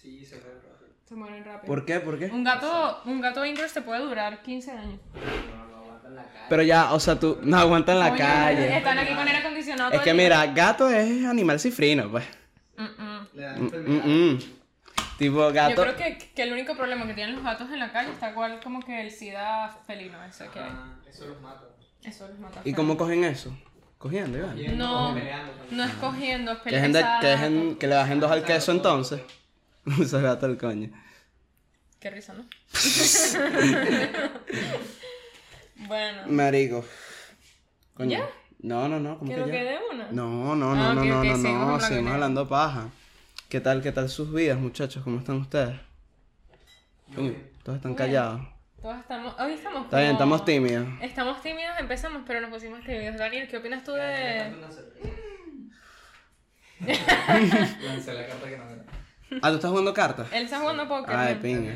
Sí, se ve rápido. Se mueren rápido. ¿Por qué? ¿Por qué? Un gato, un gato indoor te puede durar 15 años. No, no aguanta en la calle. Pero ya, o sea, tú no aguantas en la calle. Están aquí con aire acondicionado. Es todo que el día. mira, gato es animal cifrino, pues. Mm, mm. Le dan Mm, enfermedad. mm, mm. Tipo Yo gato. creo que, que el único problema que tienen los gatos en la calle está igual como que el sida felino ese que Ah, eso los mata. eso los mata. ¿Y cómo cogen eso? Cogiendo, Iván. No, no es cogiendo, es Que, dejen de- que, dejen- que le bajen dos al queso entonces. Ese gato el coño. Qué risa, ¿no? bueno, Marico. Coño. ¿Ya? No, no, no, ¿cómo que que lo ya? que de una. No, no, no, Ah, no, ok, no, ok, no, seguimos no, hablando seguimos de- hablando paja. ¿Qué tal, qué tal sus vidas, muchachos? ¿Cómo están ustedes? Coño, todos están Bien. callados. Todos estamos, hoy estamos Está bien, estamos tímidos. Estamos tímidos, empezamos, pero nos pusimos tímidos. Daniel, ¿qué opinas tú de...? Lancé la carta que no. Ah, ¿tú estás jugando cartas? Él está jugando póker. Ay, ¿no? pinga.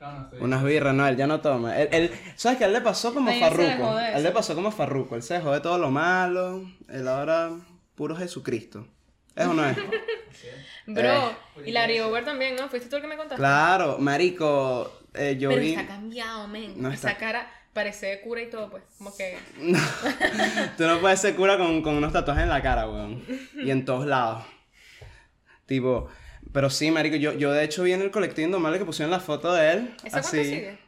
No, no estoy. Unas birras, no, él ya no toma. Él, él- ¿Sabes que a él le pasó como Farruco? él eso. le pasó como Farruco. Él se dejó de todo lo malo. Él ahora, puro Jesucristo. ¿Eso no es? Bro, Eh. y Larry Over también, ¿no? Fuiste tú el que me contaste. claro, marico. eh, yo Pero vi... está cambiado, men. No Esa está- cara parece de cura y todo, pues. Como que... No. Tú no puedes ser cura con, con unos tatuajes en la cara, weón. Y en todos lados. Tipo... Pero sí, marico, yo, yo de hecho vi en el colectivo Indomable que pusieron la foto de él. ¿Esa cuánto así. sigue?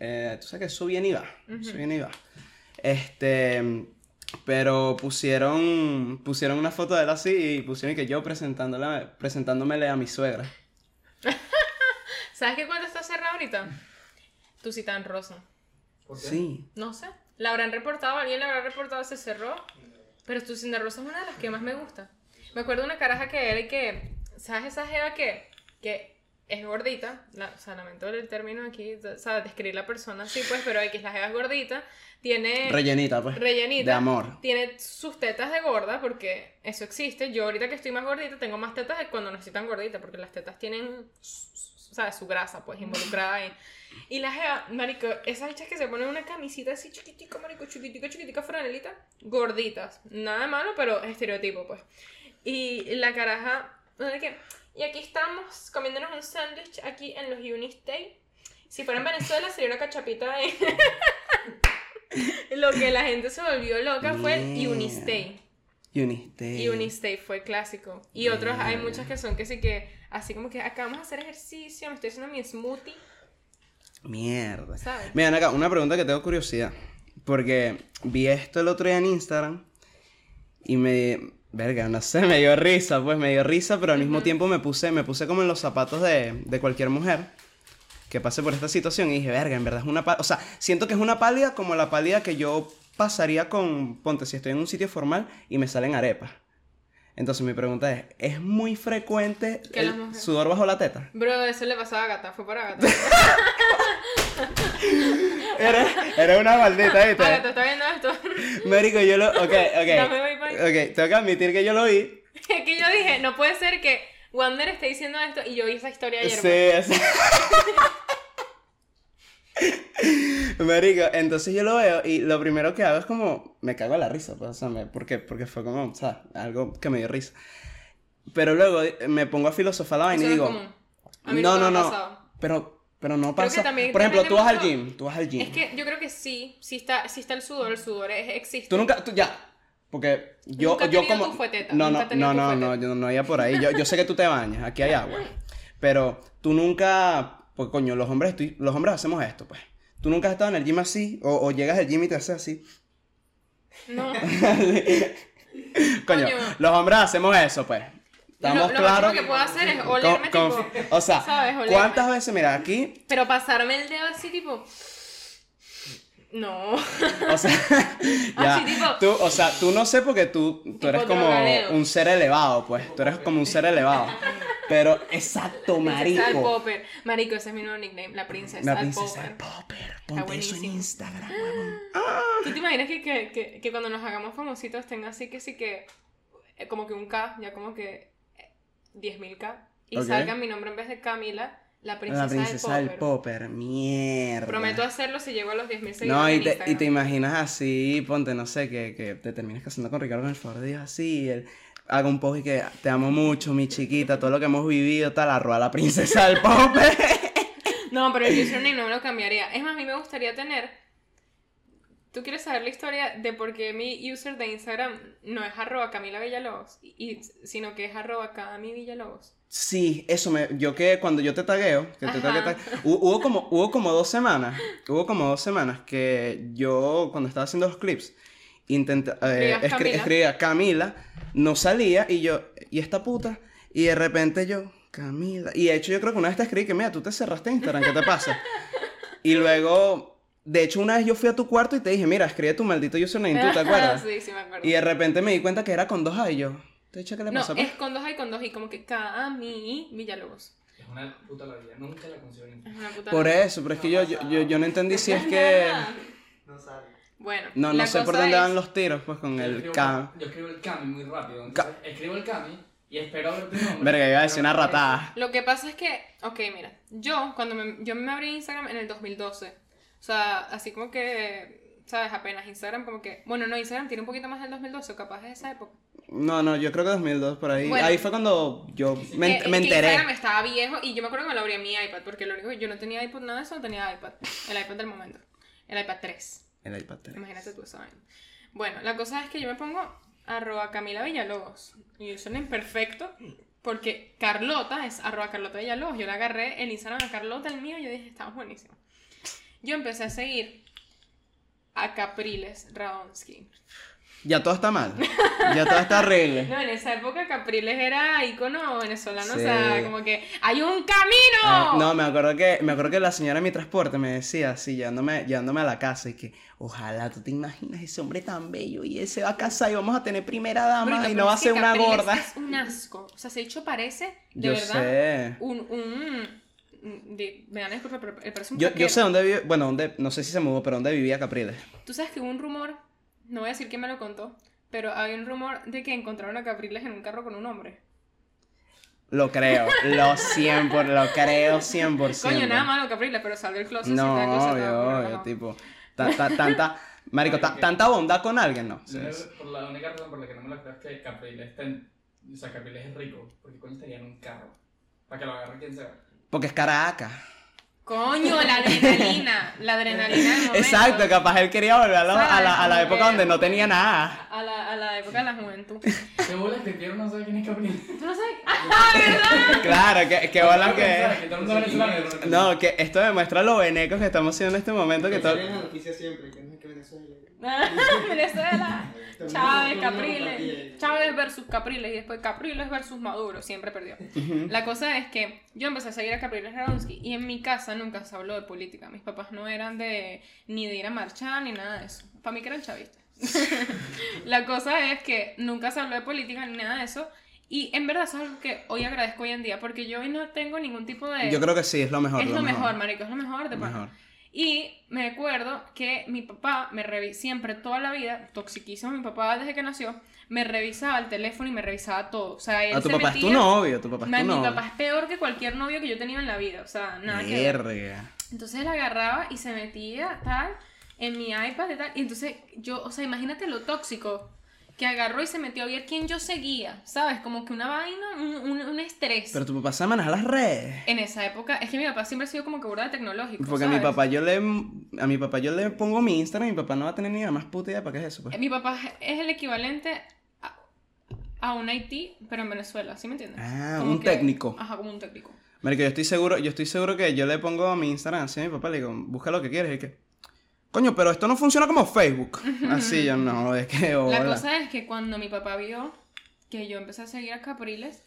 Eh, tú sabes que eso viene y va. Eso viene y va. Este. Pero pusieron. Pusieron una foto de él así y pusieron que yo presentándole, presentándomele a mi suegra. ¿Sabes qué cuánto está cerrado ahorita? Tu cita en rosa. ¿Por qué? Sí. No sé. La habrán reportado, alguien la habrá reportado, se cerró. Pero tu cita en rosa es una de las que más me gusta. Me acuerdo de una caraja que era y que. ¿Sabes esa jeva que, que es gordita? La, o sea, lamento el término aquí, o sea, describir la persona así, pues, pero hay que la jeva es gordita. Tiene. Rellenita, pues. rellenita. De amor. Tiene sus tetas de gorda, porque eso existe. Yo ahorita que estoy más gordita, tengo más tetas cuando no estoy tan gordita, porque las tetas tienen, ¿sabes? Su grasa, pues, involucrada ahí. Y la jeva, marico, esas hechas que se ponen una camisita así chiquitica, marico, chiquitica, chiquitica, franelita, gorditas. Nada malo, pero estereotipo, pues. Y la caraja, Y aquí estamos comiéndonos un sándwich aquí en los Unistay. Si fuera en Venezuela sería una cachapita de... Lo que la gente se volvió loca fue el. Unistay. Unistay. Unistay fue clásico. Y otros, hay muchas que son que sí que, así como que acabamos de hacer ejercicio, me estoy haciendo mi smoothie, Mierda. ¿sabes? Mira, acá, una pregunta que tengo curiosidad. Porque vi esto el otro día en Instagram y me. Verga, no sé, me dio risa, pues me dio risa, pero al mismo tiempo me puse, me puse como en los zapatos de, de cualquier mujer que pase por esta situación y dije, verga, en verdad es una pálida. O sea, siento que es una pálida como la pálida que yo pasaría con. Ponte, si estoy en un sitio formal y me salen arepas. Entonces mi pregunta es: ¿es muy frecuente el sudor bajo la teta? Bro, eso le pasaba a Gata, fue para Gata. Eres, eres una maldita, ¿viste? Gata, ¿está viendo esto? Marico, yo lo. Ok, ok. Ya me voy. Ok, tengo que admitir que yo lo vi. Es que yo dije, no puede ser que Wander esté diciendo esto y yo vi esa historia ayer. Sí, sí. Marico, entonces yo lo veo y lo primero que hago es como. Me cago en la risa, pues, o sea, me- porque, porque fue como, o sea, algo que me dio risa. Pero luego eh, me pongo a filosofar la vaina y no digo. común. A mí no, nunca no, no. pasado. Pero, pero no pasa. Por ejemplo, tú vas al gym. Tú vas al gym. Es que yo creo que sí, sí está, sí está el sudor, el sudor es- existe. Tú nunca, tú ya. Porque yo, Nunca yo como. tu fueteta, no, nunca no, tenido no, tu no, fueteta. no, yo no iba por ahí. Yo, yo sé que tú te bañas, aquí hay agua. Pero tú nunca. Pues coño, los hombres, estoy- los hombres hacemos esto, pues. Tú nunca has estado en el gym así, o, o llegas al gym y te haces así. No. Coño, Coño. los hombres hacemos eso, pues. Estamos lo, lo claros. que puedo hacer es olerme con- tipo... o sea, ¿sabes? Olerme. ¿cuántas veces, mira, aquí, Pero pasarme el dedo así tipo... No. o sea, ya, Así, tipo- tú, o sea, tú no sé porque tú, tú eres como un ser elevado, pues, tú eres como un ser elevado, pero, exacto, Princesa al marico, popper. Marico, ese es mi nuevo nickname, la princesa la al princesa popper. del popper, ponte eso en. Instagram, huevón. ¿Tú te imaginas que, que, que, que cuando nos hagamos famositos tenga así que sí que... eh, Como que un K, ya como que... eh, 10.000K. Y Ok. salga mi nombre en vez de Camila, la princesa, La princesa del del popper. popper, mierda. Prometo hacerlo si llego a los 10.000 seguidores No, y en te, y te imaginas así, ponte, no sé, que, que te termines casando con Ricardo en el favor de Dios así, el haga un post y que te amo mucho, mi chiquita, todo lo que hemos vivido, tal, arroba la princesa del pop. No, pero el username no me lo cambiaría. Es más, a mí me gustaría tener. ¿Tú quieres saber la historia de por qué mi user de Instagram no es arroba Camila Villalobos, y, sino que es arroba Cami Villalobos? Sí, eso me. Yo que cuando yo te tagueo, que te hubo, como, hubo como dos semanas, hubo como dos semanas que yo, cuando estaba haciendo los clips, intenté. eh, Escribías escri- Camila. escribía Camila, no salía y yo, ¿y esta puta? Y de repente yo, Camila. Y de hecho, yo creo que una vez te escribí que, mira, tú te cerraste Instagram, ¿qué te pasa? y luego, de hecho, una vez yo fui a tu cuarto y te dije, mira, escribe tu maldito username, ¿tú te acuerdas? sí, sí, me acuerdo. Y de repente me di cuenta que era con dos A y yo, ¿te echa qué le no, pasa? pues?" es con dos A y con dos I, como que Cami Villalobos. Es una puta la vida. Nunca la consigo en Es una puta. Por eso, pero es que yo, yo, yo, yo no entendí si es que... No sale. Bueno, No, no la sé por dónde es- van los tiros, pues con Yo el K. Yo escribo el Cami muy rápido. Entonces, escribo el Cami y espero ver tu nombre. Verga, iba a decir una no ratada. Lo que pasa es que, ok, mira, yo cuando me, yo me abrí Instagram en el 2012, o sea, así como que, ¿sabes? Apenas Instagram como que, bueno, no, Instagram tiene un poquito más del 2012, o capaz de esa época. No, no, yo creo que 2002 por ahí. Bueno. ahí fue cuando yo me, Que- me enteré. Instagram estaba viejo y yo me acuerdo que me lo abrí en mi iPad, porque lo único que yo no tenía iPod, nada de eso, no tenía iPad, el iPad del momento, el iPad 3. El iPad 3. Imagínate tú vaina. Bueno, la cosa es que yo me pongo arroba Camila Villalobos. Y eso es imperfecto. Porque Carlota es arroba Carlota Villalobos. Yo le agarré el Instagram a Carlota, el mío, y yo dije, estamos buenísimo. Yo empecé a seguir a Capriles Radonsky. Ya todo está mal. Ya todo está horrible. No, en esa época Capriles era icono venezolano, Sí. o sea, como que ¡hay un camino! Ah, no, me acuerdo que me acuerdo que la señora de mi transporte me decía así, llevándome, llevándome a la casa y que ojalá tú te imaginas ese hombre tan bello y él se va a casar y vamos a tener primera dama y no va a ser una Capriles gorda. Es un asco. O sea, se hecho parece, de Yo verdad, sé. un... un de, me dan disculpa, pero él parece un Yo, yo sé dónde vive, bueno, dónde, no sé si se mudó, pero dónde vivía Capriles. Tú sabes que hubo un rumor, no voy a decir quién me lo contó, pero había un rumor de que encontraron a Capriles en un carro con un hombre. Lo creo, lo 100 por, lo creo 100%. Coño, nada malo Capriles, pero salió el closet. No, closetado, obvio, obvio, no. tipo, ta- ta- tanta, marico, ta- tanta bondad con alguien, no. Sí, sí. por la única razón por la que no me lo creo es que Capriles está en- O sea, Capriles es rico. Porque coño estaría en un carro. Para que lo agarre quien sea. Porque es Caracas. Coño, la adrenalina, la adrenalina del. Exacto, capaz él quería volver a la, a la, a la época donde no tenía nada. A la, a la época de la juventud. ¿Qué bolas que Piero no sabe quién es Capriles? ¿Tú no sabes? ¡Ah, verdad! Claro, que, que bola que... No, que esto demuestra lo venecos que estamos haciendo en este momento, que Que todo... sale en la noticia siempre, que no es que Venezuela. Venezuela. Chávez, Capriles. Capriles. Chávez versus Capriles y después Capriles versus Maduro. Siempre perdió. La cosa es que yo empecé a seguir a Capriles Radonsky y en mi casa nunca se habló de política. Mis papás no eran de ni de ir a marchar ni nada de eso. Para mí que eran chavistas. La cosa es que nunca se habló de política ni nada de eso. Y en verdad eso es algo que hoy agradezco hoy en día porque yo hoy no tengo ningún tipo de... Yo creo que sí, es lo mejor. es lo mejor, marico, es lo mejor de Lo pana. Y me acuerdo que mi papá me revisaba, siempre toda la vida, toxiquísimo mi papá desde que nació, me revisaba el teléfono y me revisaba todo. O sea, él A tu se papá es tu metía- novio, tu papá es tu Mi novio. papá es peor que cualquier novio que yo tenía en la vida. O sea, nada que ver. Verga. Entonces él agarraba y se metía tal en mi iPad y tal. Y entonces yo, o sea, imagínate lo tóxico que agarró y se metió a ver quién yo seguía. ¿Sabes? Como que una vaina, un, un- un estrés. Pero tu papá sabe manejar las redes. En esa época, es que mi papá siempre ha sido como que burda de tecnológico. Porque a mi papá yo le a mi papá yo le pongo mi Instagram y mi papá no va a tener ni la más puta idea para qué es eso, pues. Mi papá es el equivalente a, a un IT, pero en Venezuela, ¿sí me entiendes? Ah, Como un técnico. Ajá, como un técnico. Marico, yo estoy seguro, yo estoy seguro que yo le pongo a mi Instagram así a mi papá, le digo, busca lo que quieres y que Coño, pero esto no funciona como Facebook. Así yo no, es que La hola. cosa es que cuando mi papá vio que yo empecé a seguir a Capriles,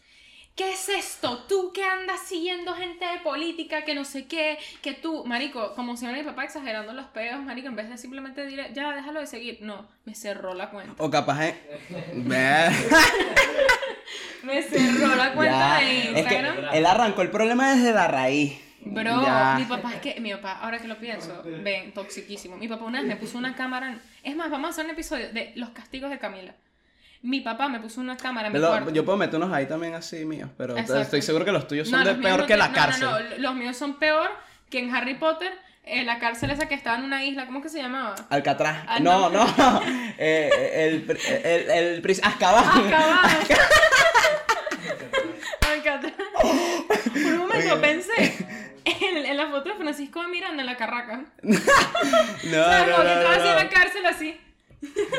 ¿qué es esto? Tú que andas siguiendo gente de política, que no sé qué, que tú, marico, como si no mi papá exagerando los pedos, marico, en vez de simplemente decir, ya, déjalo de seguir, no, me cerró la cuenta. O capaz. Ver- Me cerró la cuenta Ya. de Es que Instagram. él arrancó el problema desde la raíz. Bro, Ya. mi papá es que, mi papá, ahora que lo pienso, ven, toxiquísimo. Mi papá una vez me puso una cámara, es más, vamos a hacer un episodio de los castigos de Camila. Mi papá me puso una cámara en mi cuarto. yo puedo meter unos ahí también así míos, pero Exacto. estoy seguro que los tuyos son No, de los peor no que te- la cárcel. No, no, los míos son peor que en Harry Potter eh, la cárcel esa que estaba en una isla, ¿cómo que se llamaba? Alcatraz. Ah, no, no. no. Eh, el, pri- el, el, pris- Azkaban. Acababa. Alcatraz. Por un momento pensé en, en la foto de Francisco de Miranda en la carraca. No, ¿Sabes? no, no, no, así en la no. cárcel así.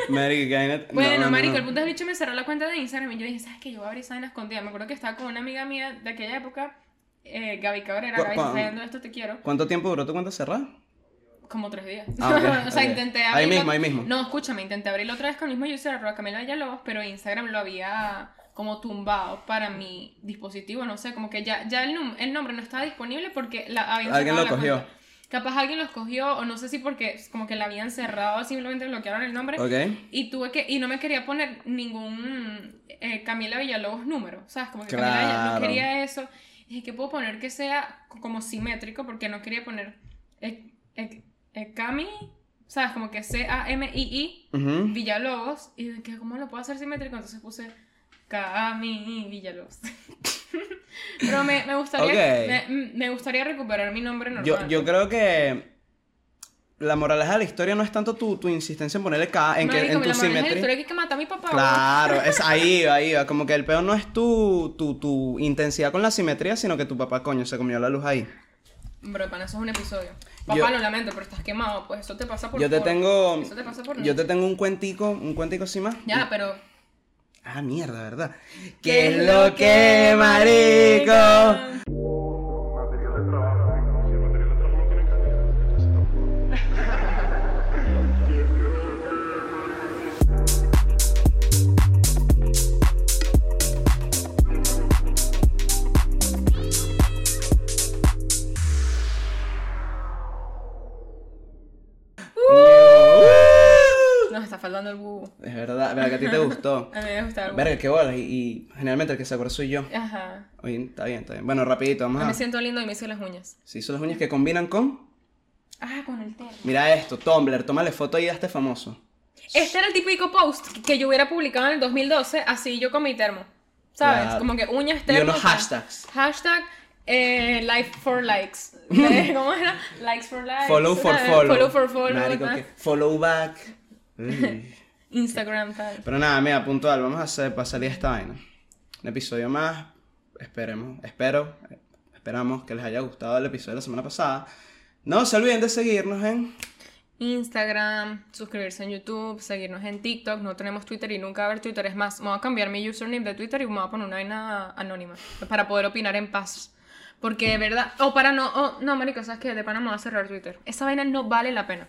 Marico, que no, Bueno, no, marico, no. el punto es bicho me cerró la cuenta de Instagram y yo dije, ¿sabes qué? Yo voy a abrir esa escondida. Me acuerdo que estaba con una amiga mía de aquella época, eh, Gaby Cabrera. ¿Cu- Gaby, viendo esto, te quiero. ¿Cuánto tiempo duró tu cuenta cerrada? Como tres días. Ah, ok, o sea, ok. intenté Ahí abrirlo- mismo, ahí mismo. No, escúchame, intenté abrirlo otra vez con el mismo user, arroba Camila Villalobos, pero Instagram lo había como tumbado para mi dispositivo, no sé, como que ya, ya el, num- el nombre no estaba disponible porque la, habían Alguien lo la cogió. cuenta. Capaz alguien lo escogió, o no sé si porque como que la habían cerrado, simplemente bloquearon el nombre. Ok. Y tuve que, y no me quería poner ningún eh, Camila Villalobos número, ¿sabes? Como que Camila Claro. Villalobos no quería eso. Y dije, ¿qué puedo poner que sea co- como simétrico? Porque no quería poner eh, Cami, ¿sabes? Como que C-A-M-I-I. Villalobos. Y dije, ¿cómo lo puedo hacer simétrico? Entonces puse Cami Villalobos. Pero me, me gustaría, Ok. me, me gustaría recuperar mi nombre normal. Yo, yo creo que la moraleja de la historia no es tanto tu, tu insistencia en ponerle K, en, que, Marico, en tu la de la simetría. historia es que que matar a mi papá. Claro, es ahí, va, ahí, va. Como que el peor no es tu, tu, tu intensidad con la simetría, sino que tu papá, coño, se comió la luz ahí. Bro, pana, eso es un episodio. Papá, Yo- lo lamento, pero estás quemado, pues eso te pasa por Yo te por- tengo. Eso te pasa por Yo te tengo un cuentico, un cuentico así más. Ya, pero. Ah, mierda, ¿verdad? ¿Qué es lo que, marico? Está faltando el bubu. Es verdad, verdad que a ti te gustó. A mí me gusta el. Verga, qué bolas. Y, y generalmente el que se acuerda soy yo. Ajá. Oye, está bien, está bien. Bueno, rapidito, vamos Me a... siento lindo y me hice las uñas. Sí, son las uñas que combinan con... Ah, con el termo. Mira esto, Tumblr, tómale foto y hazte famoso. Este era el típico post que yo hubiera publicado en el 2012, así yo con mi termo. ¿Sabes? Claro. Como que uñas Y termo. unos tal. hashtags. Hashtag eh, life for likes. Eh, ¿Cómo era? Likes for likes. Follow for follow. Follow for follow. Marico, que follow back. Uy. Instagram tal. Pero nada, mira, puntual, vamos a hacer para salir esta vaina. Un episodio más, esperemos, espero, esperamos que les haya gustado el episodio de la semana pasada. No se olviden de seguirnos en... Instagram, suscribirse en YouTube, seguirnos en TikTok. No tenemos Twitter y nunca va a haber Twitter. Es más, me voy a cambiar mi username de Twitter y me voy a poner una vaina anónima para poder opinar en paz. Porque de verdad, o para no, o no, marico, ¿sabes qué? De pana me voy a cerrar Twitter. Esa vaina no vale la pena.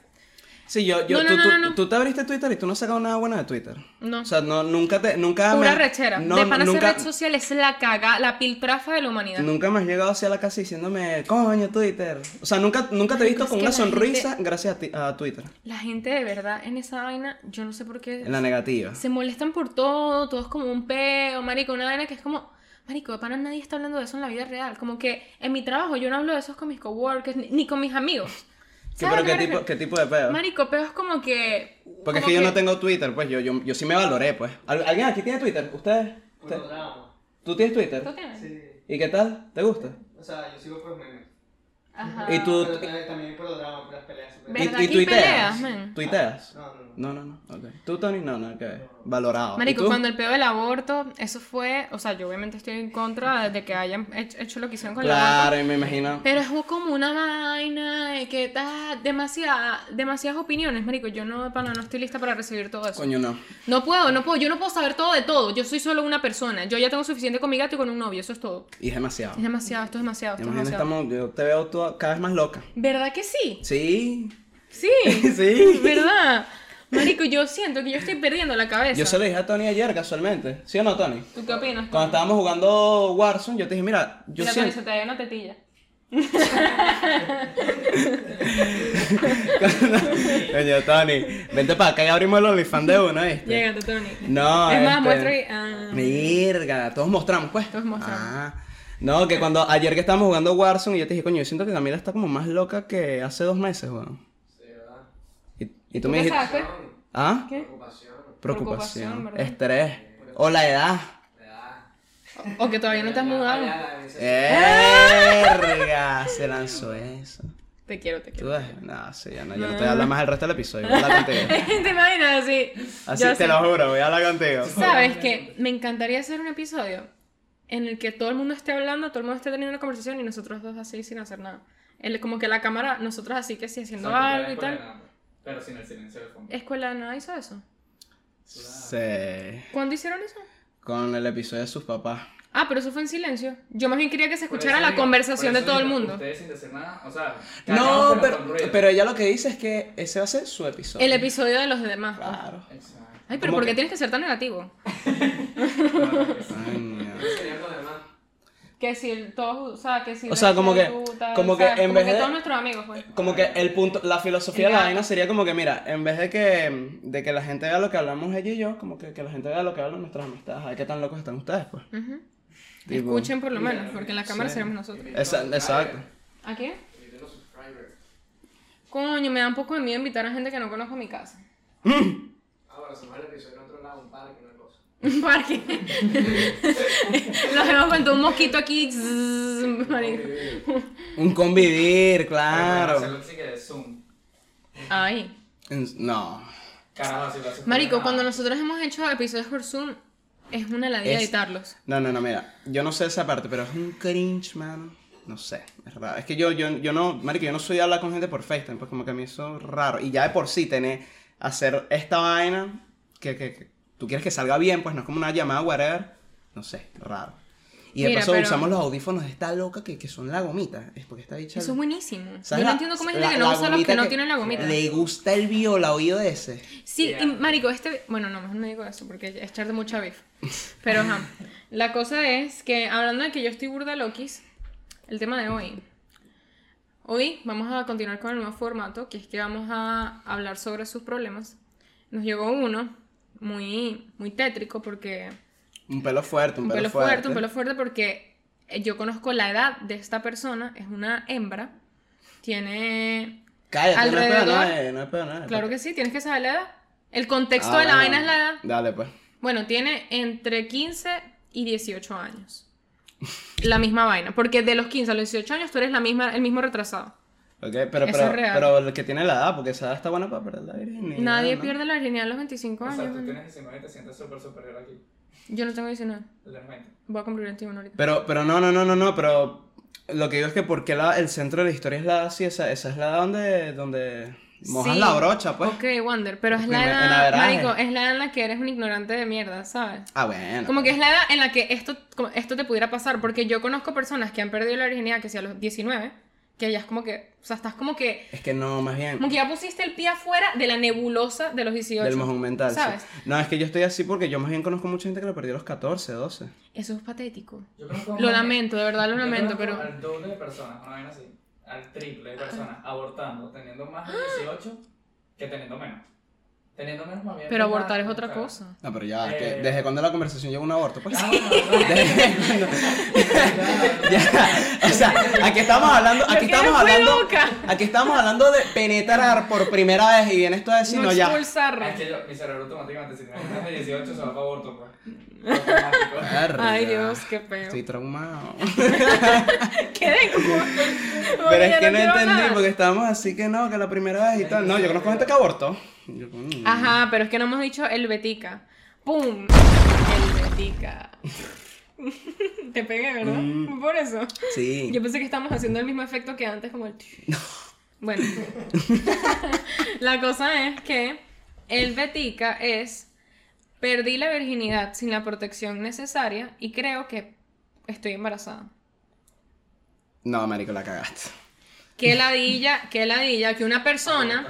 Sí, yo, yo, No, tú, no, tú te abriste Twitter y tú no has sacado nada bueno de Twitter. No. O sea, no, nunca te, nunca Pura me- rechera. no, de pana nunca, esa red social es la caga, la piltrafa de la humanidad. nunca me has llegado hacia la casa diciéndome, coño, Twitter. O sea, nunca, nunca te he visto con una sonrisa gente- gracias a, ti- a Twitter. La gente de verdad en esa vaina, yo no sé por qué. En la negativa. Se molestan por todo, todo es como un peo, marico, una vaina que es como, marico, de pana nadie está hablando de eso en la vida real. Como que en mi trabajo yo no hablo de eso con mis coworkers, ni, ni con mis amigos. ¿Qué, ¿Sabes pero qué tipo, qué tipo de pedo? Marico, peo es como que... Porque es como que yo no tengo Twitter, pues yo, yo, yo sí me valoré, pues. ¿Al- ¿Alguien aquí tiene Twitter? ¿Ustedes? ¿Usted-. ¿Tú tienes Twitter? ¿Tú tienes? Sí. ¿Y qué tal? ¿Te gusta? O sea, yo sigo por memes. Ajá. ¿Y tú- Pero también, drama, peleas. super- ¿Y, ¿Verdad y tuiteas? peleas, man? ¿Tuiteas? No, no, no. No, no, no. ok. ¿Tú, Tony? No, nada que. Valorado. ¿Y Marico, tú? cuando el peo del aborto, eso fue, o sea, yo obviamente estoy en contra de que hayan hecho, hecho lo que hicieron con el aborto. Claro, y me imagino. Pero es como una vaina que está demasiada, demasiadas opiniones, marico. Yo no, pana, no estoy lista para recibir todo eso. Coño, no. No puedo, no puedo. Yo no puedo saber todo de todo. Yo soy solo una persona. Yo ya tengo suficiente con mi gato y con un novio. Eso es todo. Y es demasiado. Es demasiado, esto es demasiado, esto es demasiado. estamos, yo te veo cada vez más loca. ¿Verdad que sí? Sí. Sí. Sí. ¿Verdad? Marico, yo siento que yo estoy perdiendo la cabeza. Yo se lo dije a Tony ayer, casualmente. ¿Sí o no, Tony? ¿Tú qué opinas? Cuando estábamos jugando Warzone, yo te dije, mira, yo Mira, Tony, siento... se te ve una tetilla. Coño, Tony, vente para acá y abrimos el OnlyFans de uno, ¿viste? Llégate, Tony. No, Es más, este, muestra. Ah. Mirga, todos mostramos, pues. Todos mostramos. Ah. No, que cuando ayer que estábamos jugando Warzone y yo te dije, coño, yo siento que Camila está como más loca que hace dos meses, weón. Sí, ¿verdad? Y, y tú ¿Tú me qué dijiste, sabes? ¿ah? ¿Qué? Preocupación. Preocupación, estrés, o la edad. ¿Verdad? O que todavía no te has mudado. Verga, se lanzó eso. Te quiero, te ¿Tú quiero. ves? No, sí, ya no, yo no te voy a hablar más el resto del episodio. Voy a hablar contigo. ¿Te imaginas así? Así Yo te sé. lo juro, voy a hablar contigo. ¿Sabes qué? Me encantaría hacer un episodio en el que todo el mundo esté hablando, todo el mundo esté teniendo una conversación y nosotros dos así sin hacer nada. El, como que la cámara, nosotros así que sí haciendo Exacto, algo y tal. nada, Pero sin el silencio de fondo. Escuela de nada hizo eso. Sí. ¿Cuándo hicieron eso? Con el episodio de sus papás. Ah, pero eso fue en silencio. Yo más bien quería que se escuchara la digo- conversación de todo el digo, mundo. Ustedes sin decir nada, o sea. No, pero, pero ella lo que dice es que ese va a ser su episodio. El episodio de los demás. Claro. Exacto. Ay, pero ¿Cómo ¿por qué que? tienes que ser tan negativo? Ay, mierda. Sería lo demás. Que si todos, o sea, que si O sea, como que- tal, como que ¿sabes? en como vez que de- todos nuestros amigos, pues. Como que el punto, la filosofía de la vaina sería como que, mira, en vez de que, de que la gente vea lo que hablamos ella y yo, como que, que la gente vea lo que hablan nuestras amistades. Ay, qué tan locos están ustedes, pues. Tipo- Escuchen por lo menos, porque en la cámara Sí. seremos nosotros. Esa- exacto. ¿A qué? Inviten los subscribers. Coño, me da un poco de miedo invitar a gente que no conozco a mi casa. Bueno, hacemos el episodio en otro lado, un parque, una cosa. Un parque. Los hemos todo un mosquito aquí. Un convivir, Pero bueno, hacerlo claro. sí que de Zoom. Ay. No. Carajo, si lo haces por Marico, cuando nosotros hemos hecho episodios por Zoom, es una ladilla Es- editarlos. No, no, no, mira, yo no sé esa parte, pero es un cringe, mano. No sé, es raro. Es que yo, yo, yo no, marico, yo no soy de hablar con gente por FaceTime, pues como que a mí eso es raro. Y ya de por sí tener, hacer esta vaina, que, que, que tú quieres que salga bien, pues no es como una llamada, whatever. No sé, raro. Y de Mira, paso pero- usamos los audífonos de esta loca que, que son la gomita. Es porque está dicha. Eso es buenísimo. Yo ¿sabes no la- entiendo cómo hay la- gente que no la usa los gomita que no tienen la gomita. Le gusta el viola oído ese. Sí, y marico, este, bueno, no, mejor no digo eso porque es echar de mucha beef. Pero ajá, la cosa es que hablando de que yo estoy burda loquis, el tema de hoy. Hoy vamos a continuar con el nuevo formato, que es que vamos a hablar sobre sus problemas. Nos llegó uno muy muy tétrico porque Un pelo fuerte, un, un pelo fuerte, un pelo fuerte porque eh, yo conozco la edad de esta persona, es una hembra, tiene Cállate, no hay pedo, alrededor- no hay- no no Claro que sí, tienes que saber la edad. El contexto Ah, de la vaina es la edad. Dale, pues. Bueno, tiene entre 15 y 18 años. La misma vaina. Porque de los 15 a los 18 años tú eres la misma, el mismo retrasado. Ok, pero, Eso pero, es real. pero el que tiene la edad, porque esa edad está buena para perder la virginidad. Nadie ¿no? pierde la virginidad a los 25 O años. sea, tú tienes 19 y te sientes súper superior aquí. Yo no tengo 19. Totalmente. Voy a cumplir 21 ahorita. Pero, pero no, no, no, no, no, pero lo que digo es que porque la, el centro de la historia es la edad así, esa, esa es la edad donde, donde mojas Sí. la brocha, pues. Ok, Wander, pero es la Primer- edad, marico, es la edad en la que eres un ignorante de mierda, ¿sabes? Ah, bueno. Como que es la edad en la que esto, como esto te pudiera pasar, porque yo conozco personas que han perdido la virginidad que sea a los 19, que ya es como que, o sea, estás como que, Es que no, más bien. como que ya pusiste el pie afuera de la nebulosa de los 18. Del mojón mental, sí. ¿Sabes? No, es que yo estoy así porque yo más bien conozco mucha gente que lo perdió a los 14, 12. Eso es patético. Yo conozco Lo lamento, de verdad lo yo lamento, conozco pero... Al doble de personas, una vaina así. Al triple de personas abortando, teniendo más de 18 que teniendo menos. Teniendo menos bien. Pero abortar es otra cosa. No, pero ya, es Eh. que ¿desde cuándo la conversación llegó a un aborto? Pues. Ah, bueno. Ya, o sea, aquí estamos hablando, aquí estamos hablando, loca. aquí estamos hablando de penetrar por primera vez y vienes tú a decir, No no, ya. expulsar. Es que yo, mi cerebro automáticamente, si tienes más de 18, se va para aborto, pues. Ay, Dios, qué feo. Estoy traumado. Quedé como... Pero es que no entendí nada. porque estábamos así que no, que la primera vez y tal. No, yo conozco gente que abortó. Yo, mm. Ajá, pero es que no hemos dicho el Betica. ¡Pum! El Betica. Te pegué, ¿verdad? Mm. Por eso. Sí. Yo pensé que estábamos haciendo el mismo efecto que antes, como el... Bueno. la cosa es que el Betica es... Perdí la virginidad sin la protección necesaria y creo que estoy embarazada. No, marico, la cagaste. Qué ladilla, qué ladilla que una persona...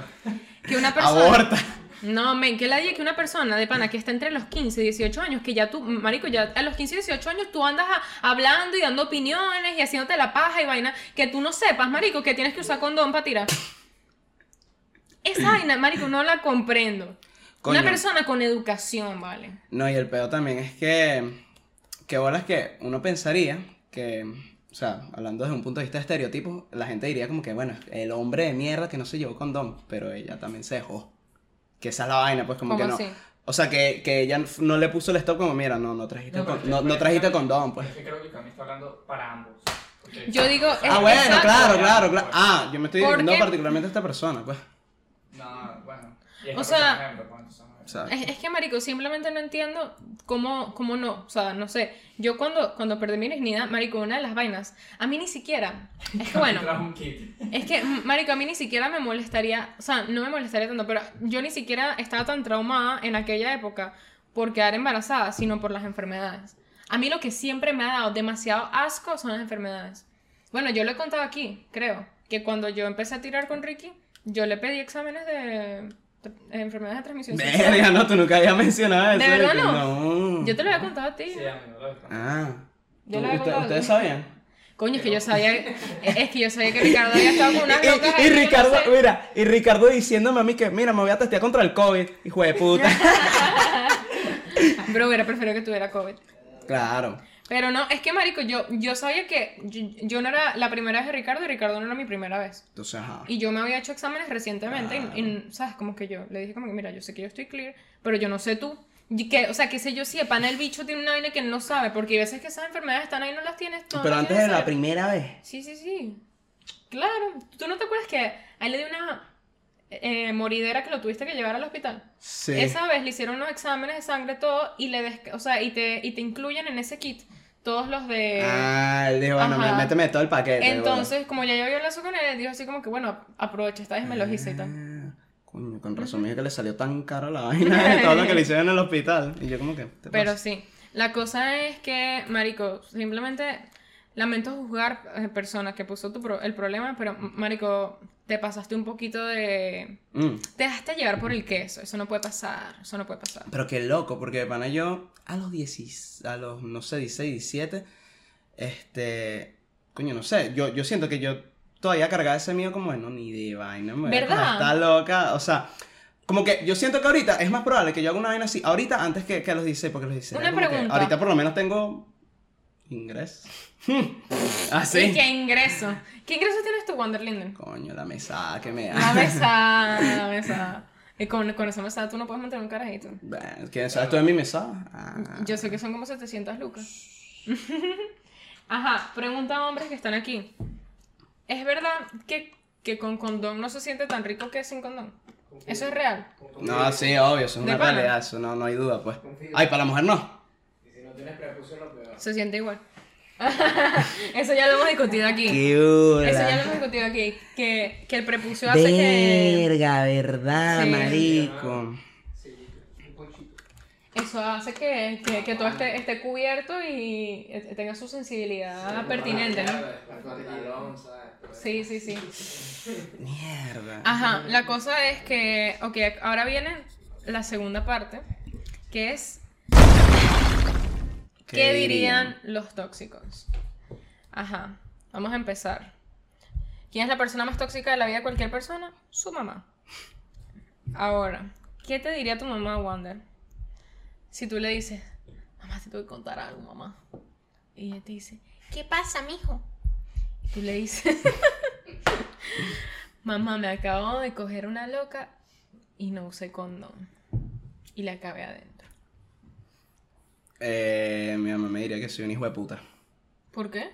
Que una persona... Aborta. No, men, que ladilla que una persona de pana que está entre los 15 y 18 años, que ya tú, marico, ya a los 15 y 18 años tú andas a- hablando y dando opiniones y haciéndote la paja y vaina, que tú no sepas, marico, que tienes que usar condón para tirar. Esa vaina, marico, no la comprendo. Coño. Una persona con educación, ¿vale? No, y el peor también es que. Que bolas que uno pensaría que. O sea, hablando desde un punto de vista de estereotipos, la gente diría como que, bueno, el hombre de mierda que no se llevó condón, pero ella también se dejó. Que esa es la vaina, pues como ¿Cómo que no. así? O sea, que, que ella no le puso el stop como, mira, no, no trajiste, No, con- no, es que- no trajiste condón, pues. Es que creo que Cami está hablando para ambos. Yo digo. Ah, es- bueno, exacto. claro, claro, claro. Ah, yo me estoy ¿Por dirigiendo qué? particularmente a esta persona, pues. No, bueno. Y es O que, sea- por ejemplo, pues, Es, es que, marico, simplemente no entiendo cómo, cómo no. O sea, no sé. Yo cuando, cuando perdí mi virginidad, marico, una de las vainas, a mí ni siquiera. Es que bueno. Es que, marico, a mí ni siquiera me molestaría, o sea, no me molestaría tanto, pero yo ni siquiera estaba tan traumada en aquella época por quedar embarazada, sino por las enfermedades. A mí lo que siempre me ha dado demasiado asco son las enfermedades. Bueno, yo lo he contado aquí, creo, que cuando yo empecé a tirar con Ricky, yo le pedí exámenes de enfermedades de transmisión sexual. verga, no, tú nunca habías mencionado eso. ¿De verdad no? No. Yo te lo había contado a ti. Sí, amigo, lo he visto. Ah. Yo ¿Tú- lo había contado. ¿Ustedes sabían? Coño, es que yo sabía, es que yo sabía que Ricardo había estado con unas Y, no Ricardo, sé. mira, y Ricardo diciéndome a mí que, mira, me voy a testear contra el COVID, hijo de puta. Pero hubiera preferido que tuviera COVID. claro. Pero no, es que marico, yo, yo sabía que yo, yo no era la primera vez de Ricardo y Ricardo no era mi primera vez. Entonces, ajá. Y yo me había hecho exámenes recientemente y, y, ¿sabes? Como que yo le dije como que, mira, yo sé que yo estoy clear, pero yo no sé tú. Y que, o sea, qué sé yo, si el pana el bicho tiene una vaina que él no sabe, porque hay veces que esas enfermedades están ahí y no las tienes tú. no Pero antes de la primera vez. Sí, sí, sí. Claro. ¿Tú no te acuerdas que a él le dio una eh, moridera que lo tuviste que llevar al hospital? Sí. Esa vez le hicieron unos exámenes de sangre, todo, y le des- o sea, y te, y te incluyen en ese kit todos los de... Ah, él dijo, bueno, Ajá. méteme todo el paquete. Entonces, como ya yo había hablado con él, él dijo así como que, bueno, aprovecha esta vez me los hice y tal. Ah, Coño, con razón me dijo que le salió tan caro la vaina de todo lo que le hicieron en el hospital. Y yo como que, ¿te Pero pasa? sí, la cosa es que, marico, simplemente lamento juzgar a persona que puso tu pro- el problema, pero, marico, te pasaste un poquito de... Mm. Te dejaste llevar por el queso, eso no puede pasar, eso no puede pasar. Pero qué loco, porque de pana yo a los 10, a los, no sé, 16, 17, este, coño, no sé, yo, yo siento que yo todavía cargaba ese mío como, bueno, ni de vaina, me ¿Verdad? esta loca, o sea, como que yo siento que ahorita es más probable que yo haga una vaina así, ahorita antes que, que los 16, porque los 16 Una que pregunta. ahorita por lo menos tengo ingresos. Así. ¿Y qué ingreso? ¿Qué ingreso tienes tú, Wanderlinden? Coño, la mesada que me La da. mesada, la mesada. Y con, con esa mesada tú no puedes mantener un carajito. Bueno, ¿Quién sabe esto de mi mesada? Ah. Yo sé que son como 700 lucas. Ajá, pregunta a hombres que están aquí. ¿Es verdad que, que con condón no se siente tan rico que sin condón? ¿Eso es real? No, sí, obvio, eso es ¿De una pana? realidad, eso no, no hay duda, pues. Ay, para la mujer no. Y si no tienes prepucio, lo peor. Se siente igual. Eso ya lo hemos discutido aquí. Qué Eso ya lo hemos discutido aquí. Que, que el prepucio hace que. Verga, verdad, Sí. marico. Sí, un ponchito. Eso hace que, que, que todo esté, esté cubierto y eh, tenga su sensibilidad pertinente, ¿no? Sí, sí, sí. Mierda. Ajá, la cosa es que, ok, ahora viene la segunda parte, que es, ¿qué, dirían los tóxicos? Ajá, vamos a empezar. ¿Quién es la persona más tóxica de la vida de cualquier persona? Su mamá. Ahora, ¿qué te diría tu mamá, Wander? Si tú le dices, mamá, te tengo que contar algo, mamá. Y ella te dice, ¿qué pasa, mijo? Y tú le dices, mamá, me acabo de coger una loca y no usé condón. Y la acabé adentro. Eh, mi mamá me diría que soy un hijo de puta. ¿Por qué?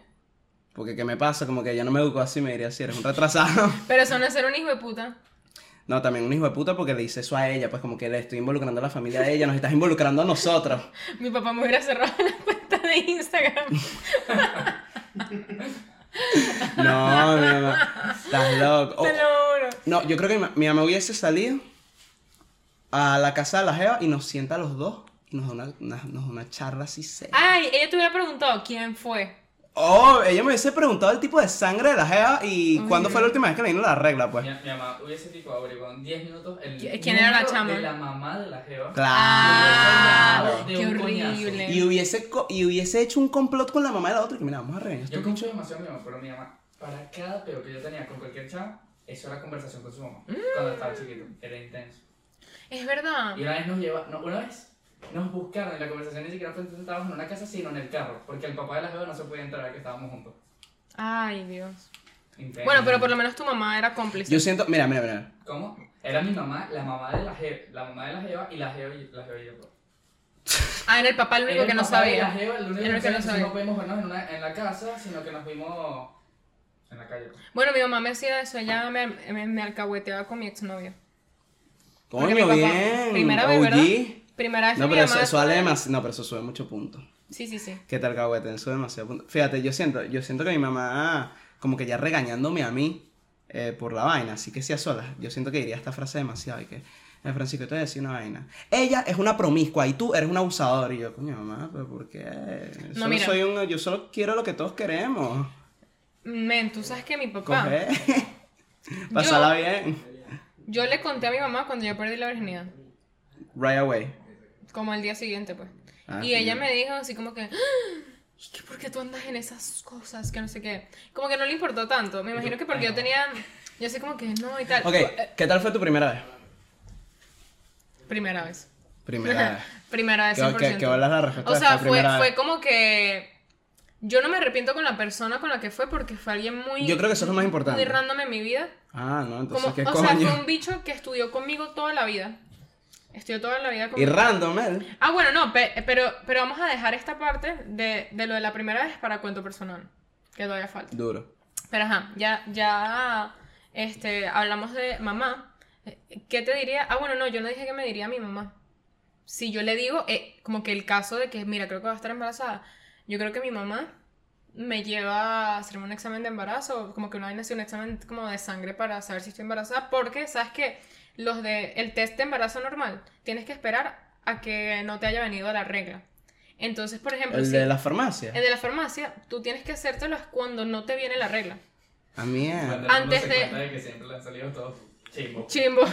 Porque ¿qué me pasa? Como que ella no me educó así, me diría si eres un retrasado. Pero eso no es ser un hijo de puta. No, también un hijo de puta porque le hice eso a ella, pues como que le estoy involucrando a la familia de ella, nos estás involucrando a nosotros. Mi papá me hubiera cerrado la cuenta de Instagram. No, mi mamá, estás loco. Oh, Te lo juro. no, yo creo que mi, mi mamá hubiese salido a la casa de la Jeva y nos sienta a los dos nos da una, una- nos da una charla así seria. Ay, ella te hubiera preguntado quién fue. Oh, ella me hubiese preguntado el tipo de sangre de la Jeva y Ay, cuándo fue la última vez que le vino la regla, pues. Mi, mi mamá hubiese tipo averiguado en 10 minutos el ¿Qui- quién era la chama? de la mamá de la jeva. Claro. Ah, qué horrible. Y hubiese, co- y hubiese hecho un complot con la mamá de la otra y que mira, vamos a regañar a Yo este confío bicho. demasiado en mi mamá, pero mi mamá, para cada peo que yo tenía con cualquier chava, eso era conversación con su mamá. Mm. Cuando estaba chiquito, era intenso. Es verdad. Y una vez nos lleva, no, una vez nos buscaron y la conversación ni siquiera fue sentados en una casa, sino en el carro, porque el papá de la jeva no se podía entrar a que estábamos juntos. Ay, Dios. Intenso. Bueno, pero por lo menos tu mamá era cómplice. Yo siento, mira, mira, mira. ¿Cómo? Era mi mamá, la mamá de la jeva, la mamá de la jeva y la jeva y la jeva y yo. Ah, era el papá el único Era que el no la sabía. jeva, el único Era el que que no sabía. No podíamos vernos en, una- en la casa, sino que nos vimos en la calle. Bueno, mi mamá me hacía eso, ella me, me, me alcahueteaba con mi exnovio. Coño, mi papá- bien. Primera vez. ¿verdad? Primera vez No, que pero eso, mamá eso demasiado. No, pero eso sube mucho punto. Sí, sí, sí. ¿Qué tal, Cahuete? Sube demasiado punto. Fíjate, yo siento, yo siento que mi mamá, como que ya regañándome a mí eh, por la vaina, así que sí a solas. Yo siento que diría esta frase demasiado y que. Eh, Francisco, te voy a decir una vaina. Ella es una promiscua y tú eres un abusador. Y yo, coño, mamá, pero ¿por qué? Solo mira. soy un. Yo solo quiero lo que todos queremos. Men, tú sabes que mi papá. Coger. Pasarla bien. Yo le conté a mi mamá cuando yo perdí la virginidad. Right away. Como al día siguiente, pues. Ah, y ella me dijo así como que. "Ah, ¿Y qué por qué tú andas en esas cosas? Que no sé qué. Como que no le importó tanto. Me imagino que porque yo tenía. Yo sé como que no y tal. Ok, ¿qué tal fue tu primera vez? Primera vez. Primera vez. Primera vez, ¿Qué- 100%. qué- qué bolas la respuesta O sea, fue, fue como que. Yo no me arrepiento con la persona con la que fue porque fue alguien muy. Yo creo que eso es lo más importante. Muy random en mi vida. Ah, no, entonces, Como, ¿qué o sea, fue un bicho que estudió conmigo toda la vida. Estudió toda la vida Y conmigo. random, él. Ah, bueno, no, pe- pero, pero vamos a dejar esta parte de, de lo de la primera vez para cuento personal. Que todavía falta. Duro. Pero ajá, ya, ya este, hablamos de mamá. ¿Qué te diría? Ah, bueno, no, yo no dije que me diría a mi mamá. Si yo le digo, eh, como que el caso de que, mira, creo que va a estar embarazada, yo creo que mi mamá me lleva a hacerme un examen de embarazo, como que una vaina así, un examen como de sangre para saber si estoy embarazada, porque, ¿sabes qué? Los de, el test de embarazo normal, tienes que esperar a que no te haya venido la regla. Entonces, por ejemplo, El si- de la farmacia. el de la farmacia, tú tienes que hacértelo es cuando no te viene la regla. A mí mundo Antes de- que siempre le han salido todos chimbos. Chimbo.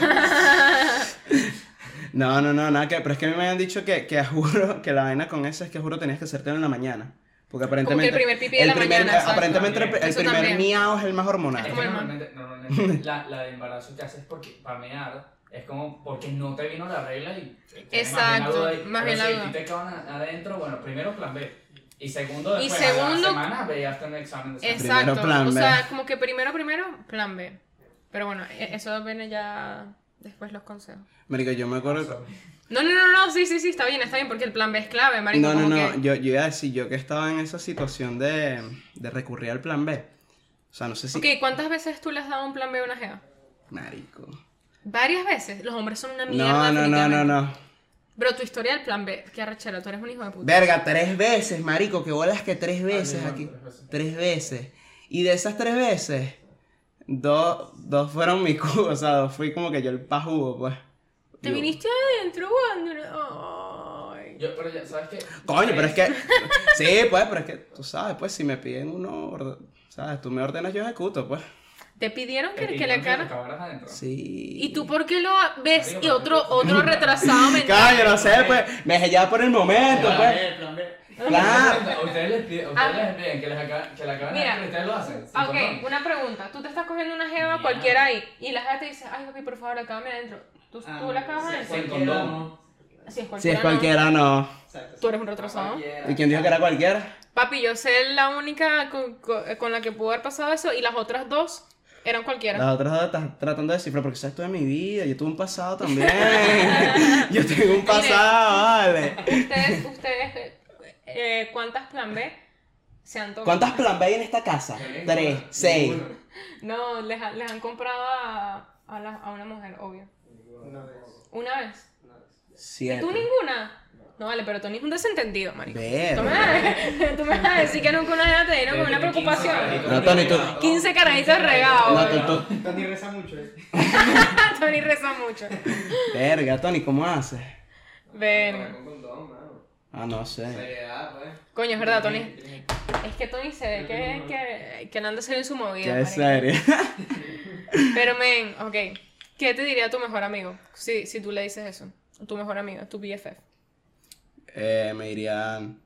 No, no, no, nada que. Pero es que a mí me habían dicho que, que juro que la vaina con eso es que juro tenías que hacértelo en la mañana. Porque aparentemente. primer pipí de la primer- mañana, exacto. Aparentemente el, el Eso primer también. miau es el más Es hormonal. que como el normalmente, normalmente la, la de embarazo que haces porque para mear es como porque no te vino la regla y Exacto, más más bien la si duda. a te a- adentro, bueno, primero plan B. Y segundo, Y después a segundo- la semana veías un examen de sangre. Exacto. Primero plan o B. sea, como que primero, primero, plan B. Pero bueno, e- eso viene ya después los consejos. Marico, yo me acuerdo. No, no, no, no, sí, sí, sí, está bien, está bien, porque el plan B es clave, marico. No, no, no. que- Yo, yo iba a decir, yo que estaba en esa situación de, de recurrir al plan B. O sea, no sé si. Ok, ¿cuántas veces tú le has dado un plan B a una jeva? Marico. Varias veces. Los hombres son una mierda. No, no, no, no, no. Bro, tu historia del plan B, qué arrechera, tú eres un hijo de puta. Verga, tres veces, marico, que bolas que tres veces aquí. tres veces. Tres veces. Y de esas tres veces, dos, dos fueron mi cubo, o sea, dos fui como que yo el pajugo, pues. Te viniste adentro, Wander. Ay. Yo, pero ya, ¿sabes qué? Coño, pero es que. Sí, pues, pero es que tú sabes, pues, si me piden uno, orde- ¿sabes? Tú me ordenas, yo ejecuto, pues. Te pidieron que, que le cara. adentro. Sí. ¿Y tú por qué lo ves Marico, y pero- otro, otro retrasado mental? Coño, no sé, pues, me dejé ya por el momento, pues. plan B. Claro. ¿A ustedes les piden, a Ah. ustedes les piden que, les acaben, que le acaben Mira. ustedes lo hacen? sin Ok, condón? una pregunta. Tú te estás cogiendo una jeva Ya. cualquiera ahí y la jeva te dice, ay, papi, por favor, acábame adentro. ¿Tú, Ah, tú la acabas condón. no. Si es Si cualquiera. es cualquiera, no. Tú eres un retrasado. ¿Y quién dijo que era cualquiera? Papi, yo sé la única con, con- con la que pudo haber pasado eso y las otras dos eran cualquiera. Las otras dos están tratando de descifrar porque sabes toda mi vida. Yo tuve un pasado también. yo tengo un pasado, vale. Ustedes, ustedes, eh, ¿cuántas plan B se han tomado? ¿Cuántas plan B hay en esta casa? Tres, seis. No, les, ha- les han comprado a, a, la- a una mujer, obvio. Una vez. ¿Una vez? Siete. ¿Tú ninguna? No, vale, pero Tony es un desentendido, marico. Tú me, vas a, tú me vas a decir que nunca una jeva te dieron con una Tiene 15 preocupación. No, Tony, tú- regados. 15 carajitos regados. No, bro. tú, tú- Tony reza mucho, eh. Tony reza mucho. Verga, Tony, ¿cómo haces? Ven. Con condón, mano. Ah, no sé. Seriedad, pues. Coño, es verdad, Tony. Es que Tony se ve que, que, que no anda serio en su movida. Qué marico. serio. Pero, men, ok. ¿Qué te diría tu mejor amigo si, si tú le dices eso? Tu mejor amigo, tu BFF. eh, me dirían.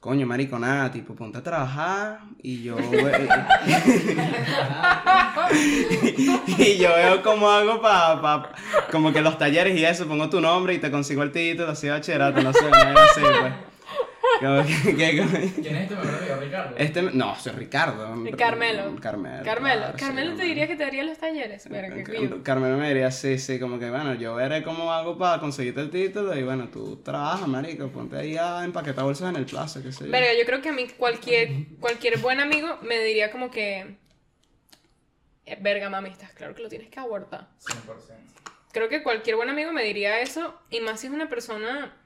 Coño, marico, nada, tipo, ponte a trabajar y yo. y yo veo cómo hago para. Pa, como que los talleres y eso, pongo tu nombre y te consigo el título, así bachillerato, no sé, vaina así, pues. Como que- que- como- ¿Quién es este mejor amigo? Ricardo. Este, no, soy Ricardo. Carmelo. Carmelo. Carmelo, claro, sí, Carmelo te diría que te daría los talleres. Verga, qué cute. Carmelo me diría, sí, sí, como que bueno, yo veré cómo hago para conseguirte el título y bueno, tú trabajas, marico, ponte ahí a empaquetar bolsas en el plazo, qué sé yo. Verga, yo creo que a mí cualquier, cualquier buen amigo me diría como que... eh, Verga, mami, estás claro que lo tienes que abortar. 100%. Creo que cualquier buen amigo me diría eso, y más si es una persona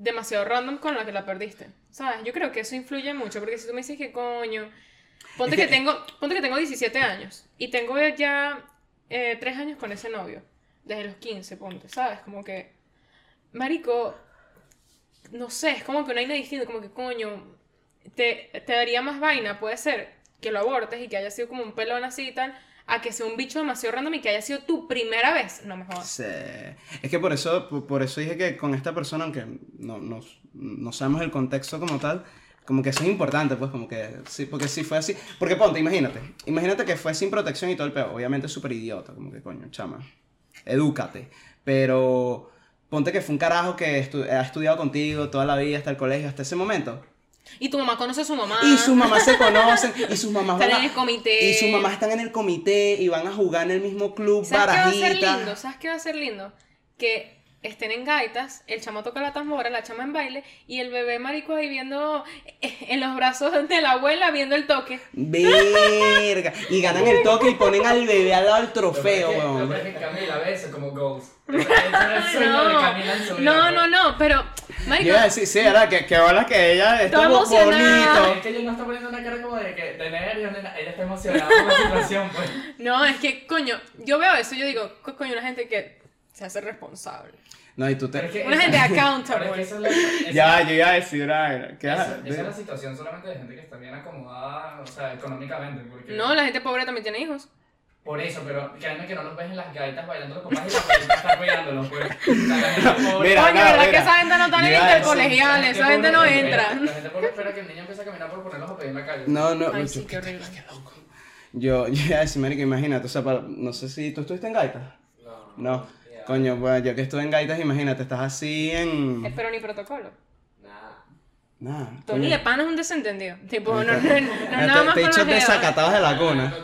demasiado random con la que la perdiste. ¿Sabes? Yo creo que eso influye mucho, porque si tú me dices que coño, ponte Es que, que- tengo, ponte que tengo 17 años y tengo ya eh, 3 años con ese novio, desde los 15, ponte, ¿sabes? Como que, marico, no sé, es como que una vaina distinta, como que coño, te, te daría más vaina, puede ser que lo abortes y que haya sido como un pelón así y tal, a que sea un bicho demasiado random y que haya sido tu primera vez. No me jodas. Sí. Es que por eso, por eso dije que con esta persona, aunque no, no, no sabemos el contexto como tal, como que eso es importante, pues como que sí, porque si fue así. Porque ponte, imagínate, imagínate que fue sin protección y todo el peor, obviamente súper idiota, como que coño, chama, edúcate. Pero ponte que fue un carajo que estu- ha estudiado contigo toda la vida hasta el colegio, hasta ese momento. Y tu mamá conoce a su mamá. Y sus mamás se conocen, y sus mamás Están van en a- el comité. Y sus mamás están en el comité y van a jugar en el mismo club, ¿Sabes qué va a ser barajita. lindo? ¿Sabes qué va a ser lindo? Que estén en gaitas, el chamo toca la tambora, la chama en baile, y el bebé marico ahí viendo eh, en los brazos de la abuela viendo el toque. Verga. Y ganan el toque y ponen al bebé al lado del trofeo, weón. peor es que Camila ve eso como goals. No, pues. no, no, pero, marico, Yo iba a decir, sí, era que, que hola que ella está bonito. Es que ella no está poniendo una cara como de que de nervios, nena. ella está emocionada por la situación, pues. no, es que, coño, yo veo eso y yo digo, co- coño, una gente que se hace responsable. No, y tú Pero es te. que Una esa- gente es accountable. que esa es la- esa- Ya, yo iba a decir, ay, ¿qué esa, esa es la situación solamente de gente que está bien acomodada, o sea, económicamente. Porque No, la gente pobre también tiene hijos. Por eso, pero créanme que no los ves en las gaitas bailando los papás y las gaitas están cuidándolos, pues. O sea, la gente pobre- Mira, Coño, no, ¿verdad mira. que esa gente no está en intercolegial? Esa gente no entra. La gente pobre espera que el niño empiece a caminar por ponerlos a pedir en la calle. No, no, Ay, yo- sí, qué horrible. yo, yo iba a decir, marica, imagínate, o sea, para- no sé si tú estuviste en gaitas. No. No. Coño, bueno, yo que estuve en gaitas, imagínate, estás así en. Espero ni protocolo. Nada. Nada. Tony coño. de pana es un desentendido. Tipo, no, no, no, nada más te he con dicho desacatados de la cuna.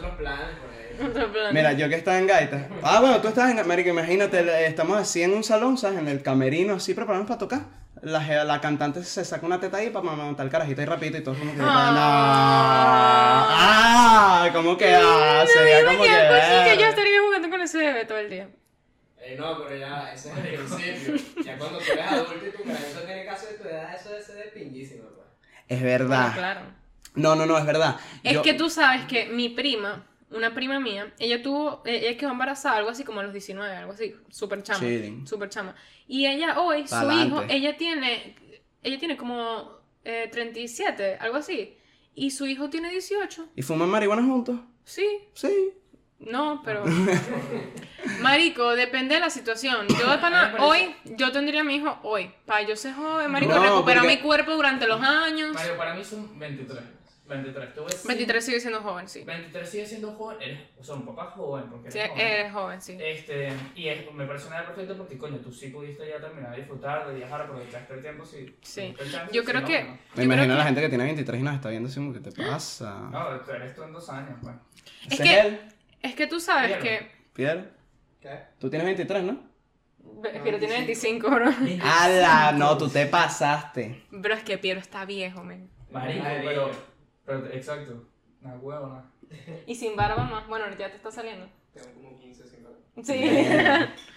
Mira, yo que estaba en gaitas. Ah, bueno, tú estás en. Marica, imagínate, eh, estamos así en un salón, ¿sabes? En el camerino, así preparándonos para tocar. La, la cantante se saca una teta ahí para montar el carajito y rapidito y todo como que. Ah. no. Ah, como que. Ah, sería como que. pues sí, que yo eh. estaría jugando con ese bebé todo el día. Eh, no, pero ya, ese es el principio. Ya cuando tú eres adulto y tu carajito tiene caso de tu edad, eso debe ser de pinguísimo, pues. Es Bueno, verdad. claro. No, no, no, es verdad. Es Yo- que tú sabes que mi prima, una prima mía, ella tuvo, eh, ella quedó embarazada algo así como a los 19, algo así, súper chama, Chilling. súper chama. Y ella hoy, su hijo, ella tiene, ella tiene como eh, 37, algo así. Y su hijo tiene 18. ¿Y fuman marihuana juntos? Sí, Sí. No, pero... Marico, depende de la situación. Yo de pana, hoy, yo tendría a mi hijo hoy. Para yo ser joven, marico, No, recuperar porque- mi cuerpo durante los años. Mario, para mí son 23. 23. Tú ves 23 sigue siendo joven, sí. 23 sigue siendo joven. Eres, o sea, un papá joven. Porque Sí, eres joven. eres joven, sí. Este, y es- me parece una edad perfecta porque, coño, tú sí pudiste ya terminar de disfrutar, de viajar, aprovechaste el tiempo, sí. Sí. Yo sí, creo no, que- no. Me Yo imagino a la que- gente que tiene 23 y nos está viendo así como, ¿qué te pasa? No, tú eres tú en dos años, pues. Es ¿Ese que- él? Es que tú sabes Pierre. que. Pierre, ¿Qué? tú tienes 23, ¿no? Piero tiene 25, bro. ¡Hala! No, tú te pasaste. Bro, es que Piero está viejo, men. Marico, Ay, pero, pero, exacto. Una huevona. Y sin barba más. Bueno, ahorita ya te está saliendo. Tengo como 15, 5 Sí.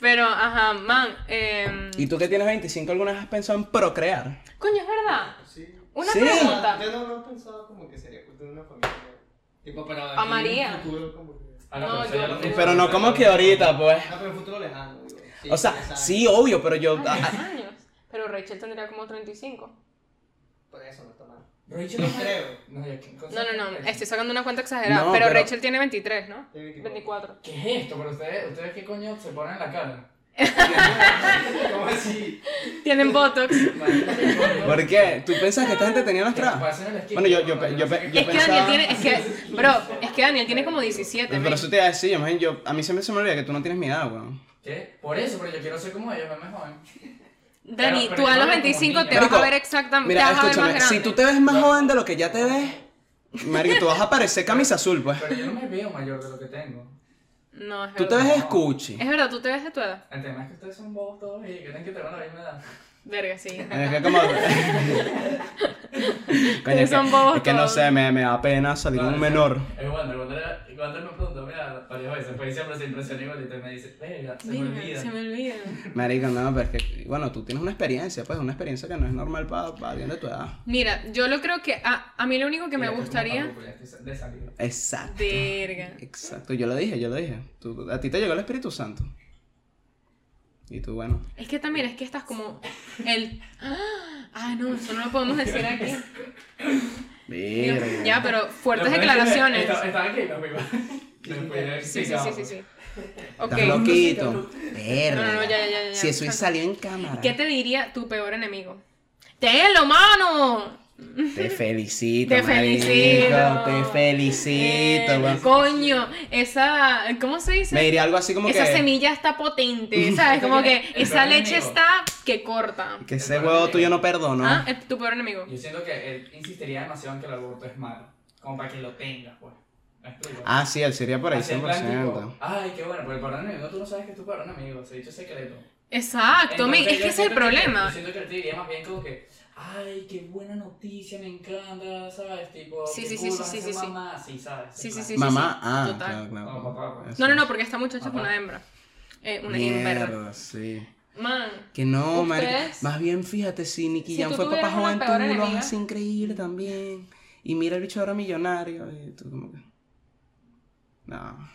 Pero, ajá, man. Eh... ¿Y tú que tienes 25 alguna vez has pensado en procrear? Coño, es verdad. Sí. Una Sí. pregunta. Yo no, no pensaba como que sería de una familia. Tipo, pero A María. En un futuro como que... Ah, No, pero yo- tienes. Pero no como que ahorita, pues. No, pero en un futuro lejano, digo. Sí, O sea, sí, obvio, pero yo... Ay, ah, 10 ah, años. Pero Rachel tendría como 35. Por eso no está mal. Rachel No no creo. No, ya, ¿qué cosa No, no, no. es? Estoy sacando una cuenta exagerada. No, pero, pero- Rachel tiene 23, ¿no? Tiene 24. 24. ¿Qué es esto? Pero ustedes, ustedes qué coño se ponen en la cara. ¿Cómo así? Tienen Botox. ¿Por qué? ¿Tú pensas que esta gente tenía nuestra... Bueno, yo- yo yo yo es que pensaba- Daniel tiene. Es que, bro, es que Daniel tiene como 17. Pero eso te iba a decir, yo, a mí siempre se me olvida que tú no tienes mi edad, weón. ¿Qué? Por eso, pero yo quiero ser como ellos, verme joven. Dani, Pero- tú a los lo veo como 25 te vas a ver exactamente. Mira, te vas a ver más escúchame, grande. si tú te ves más joven de lo que ya te ves, marico, tú vas a parecer camisa azul, pues. Pero yo no me veo mayor de lo que tengo. No, es Tú te verdad. ves escuchi. Es verdad, tú te ves de tu edad. El tema es que ustedes son bobos todos y que tienen que tener la misma edad. Verga, sí. Es que como... Coño, es que, son bobos es que no sé, me, me da pena salir con un menor. Es Wander, Wander, Wander me preguntó, mira, varias veces, pues siempre se impresiona igualito y me dice, venga, se me olvida. se me olvida. Marico, no, pero es que, bueno, tú tienes una experiencia, pues, una experiencia que no es normal para alguien de tu edad. Mira, yo lo creo que a, a mí lo único que Y me gustaría. de. Exacto. Verga. Exacto, yo lo dije, yo lo dije. Tú- a ti te llegó el Espíritu Santo. Y tú, bueno. Es que también es que estás como el. Ah, no, eso no lo podemos decir aquí. Verga. Ya, pero fuertes declaraciones. Estaba estaba aquí, no me iba. Después Sí, sí, sí, sí, sí. Ok. Estás loquito. Verga. No, no, no, ya, ya, ya, ya. Si eso salió en cámara. ¿Qué te diría tu peor enemigo? ¡Tenlo, mano! Te felicito, Te marico, felicito. Te felicito, Eh, coño, esa. ¿Cómo se dice? Me diría algo así como esa que. semilla está potente, ¿sabes? Como que esa leche enemigo. está que corta. Que ese huevo tuyo no perdono. ¿Ah? Es tu peor enemigo. Yo siento que él insistiría demasiado en que el aborto es malo. Como para que lo tengas, pues. Ah, sí, él sería por ahí Así en plan, 100%. tipo, Ay, qué bueno, porque el peor enemigo tú no sabes que es tu peor enemigo. Se ha dicho secreto. Exacto, Entonces, es que ese es el siento que- problema. Yo siento que él te diría más bien como que, ay, qué buena noticia, me encanta, ¿sabes? Tipo, Sí, sí, sí, sí, sí, sí, sí. mamá, así, ¿sabes? Sí, sí, sí, sí. Mamá, ah, total. claro, claro. Papá, pues. No, no, no, porque esta muchacha Papá. una hembra. Eh, una hembra. Sí. Man, Que no. Ustedes- Más bien, fíjate, si Nicky Si fue papá joven, tú lo haces increíble también. Y mira el bicho ahora millonario. Y tú como que... No.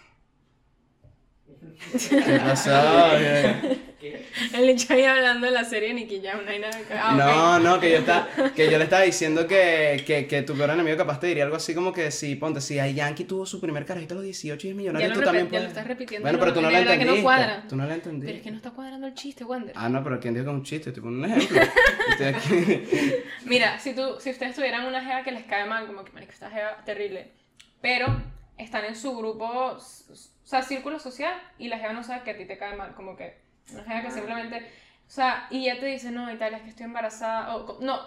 ¿Qué pasó? ¿Qué? el hecho ahí hablando de la serie Nicky Jam, no hay nada que... Ah. No, no, que yo, está, que yo le estaba diciendo que, que, que tu peor enemigo capaz te diría algo así como que si, ponte, si a Yankee tuvo su primer carajito a los 18 y es millonario, Ya lo tú también ya puedes. lo estás repitiendo, Bueno, no, pero tú no de la verdad que no entendiste. cuadra. Tú no la entendiste. Pero es que no está cuadrando el chiste, Wander. Ah, no, pero ¿quién dijo que es un chiste? Estoy poniendo un ejemplo. Estoy aquí. Mira, si, tú, si ustedes tuvieran una jeva que les cae mal, como que, marico, esta jeva terrible, pero están en su grupo, o sea, círculo social, y la jeva no sabe que a ti te cae mal, como que una jeva que simplemente, o sea, y ella te dice, no, y tal, es que estoy embarazada, o no,